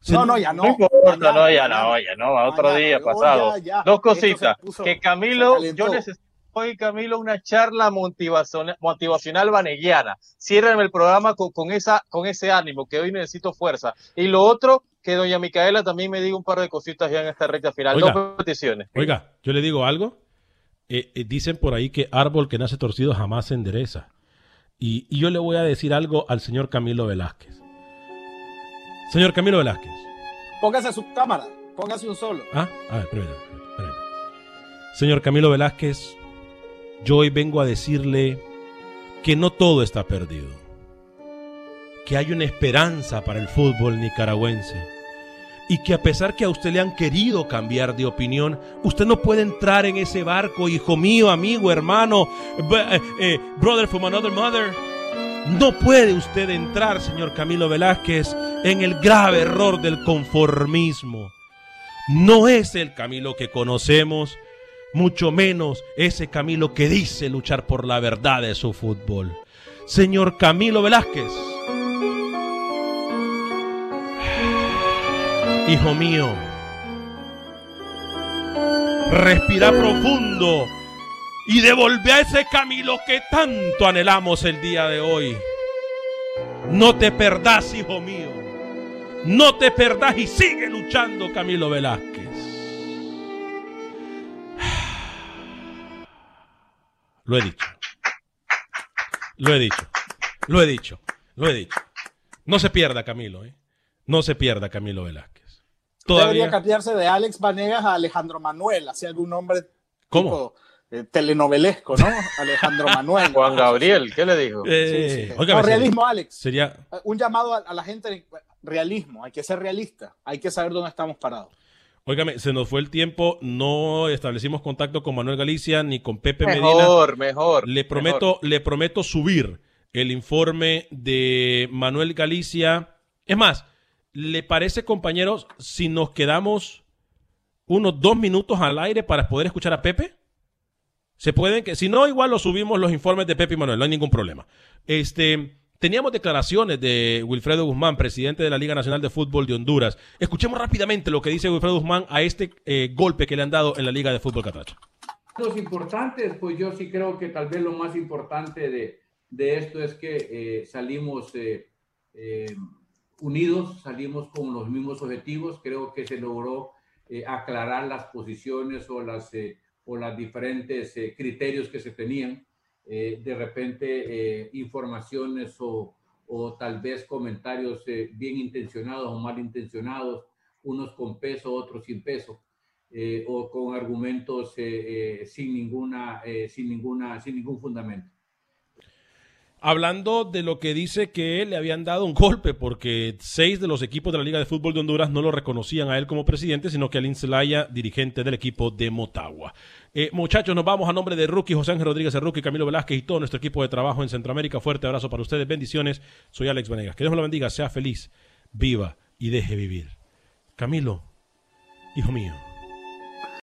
Se- No, no, ya no. No importa, Mañana, no, ya mañana. no, ya no, a otro Mañana, día pasado. ya, ya. Dos cositas. puso- que Camilo, yo necesito hoy, Camilo, una charla motivacional, motivacional vaneguiana. Ciérrenme el programa con, con, esa, con ese ánimo, que hoy necesito fuerza. Y lo otro, que doña Micaela también me diga un par de cositas ya en esta recta final. Oiga. Dos peticiones. Oiga, yo le digo algo. Eh, eh, dicen por ahí que árbol que nace torcido jamás se endereza. Y, y yo le voy a decir algo al señor Camilo Velázquez. Señor Camilo Velázquez. Póngase su cámara, póngase un solo. Ah, a ver. Señor Camilo Velázquez, yo hoy vengo a decirle que no todo está perdido. Que hay una esperanza para el fútbol nicaragüense. Y que a pesar que a usted le han querido cambiar de opinión, usted no puede entrar en ese barco, hijo mío, amigo, hermano, eh, eh, brother from another mother. No puede usted entrar, señor Camilo Velázquez, en el grave error del conformismo. No es el Camilo que conocemos, mucho menos ese Camilo que dice luchar por la verdad de su fútbol. Señor Camilo Velázquez, hijo mío, respira profundo y devolve a ese Camilo que tanto anhelamos el día de hoy. No te perdás, hijo mío. No te perdás y sigue luchando, Camilo Velázquez. Lo he dicho. Lo he dicho. Lo he dicho. Lo he dicho. No se pierda, Camilo. ¿eh? No se pierda, Camilo Velázquez. Debería Todavía. cambiarse de Alex Vanegas a Alejandro Manuel, así algún nombre ¿Cómo? tipo, eh, telenovelesco, ¿no? Alejandro Manuel. Juan Gabriel, ¿qué le dijo? Eh, Sí, sí. óigame, No, realismo, Alex. Sería. Un llamado a, a la gente, realismo, hay que ser realista, hay que saber dónde estamos parados. Óigame, se nos fue el tiempo. No establecimos contacto con Manuel Galicia ni con Pepe Medina. Mejor, mejor. Le prometo, le prometo subir el informe de Manuel Galicia. Es más, ¿le parece, compañeros, si nos quedamos unos dos minutos al aire para poder escuchar a Pepe? Se pueden que, si no, igual lo subimos los informes de Pepe y Manuel, no hay ningún problema. Este, Teníamos declaraciones de Wilfredo Guzmán, presidente de la Liga Nacional de Fútbol de Honduras. Escuchemos rápidamente lo que dice Wilfredo Guzmán a este eh, golpe que le han dado en la Liga de Fútbol Catracho. Los importantes, pues yo sí creo que tal vez lo más importante de, de esto es que eh, salimos eh, unidos, salimos con los mismos objetivos. Creo que se logró eh, aclarar las posiciones o las, eh, diferentes eh, criterios que se tenían. De repente, informaciones o, o tal vez comentarios bien intencionados o mal intencionados, unos con peso, otros sin peso. o con argumentos sin ninguna, sin ninguna, sin ningún fundamento. Hablando de lo que dice que le habían dado un golpe porque seis de los equipos de la Liga de Fútbol de Honduras no lo reconocían a él como presidente, sino que a Lin dirigente del equipo de Motagua. Eh, muchachos, nos vamos a nombre de Rookie, José Ángel Rodríguez, el Rookie, Camilo Velázquez y todo nuestro equipo de trabajo en Centroamérica. Fuerte abrazo para ustedes, bendiciones. Soy Alex Vanegas. Que Dios me lo bendiga, sea feliz, viva y deje vivir. Camilo, hijo mío.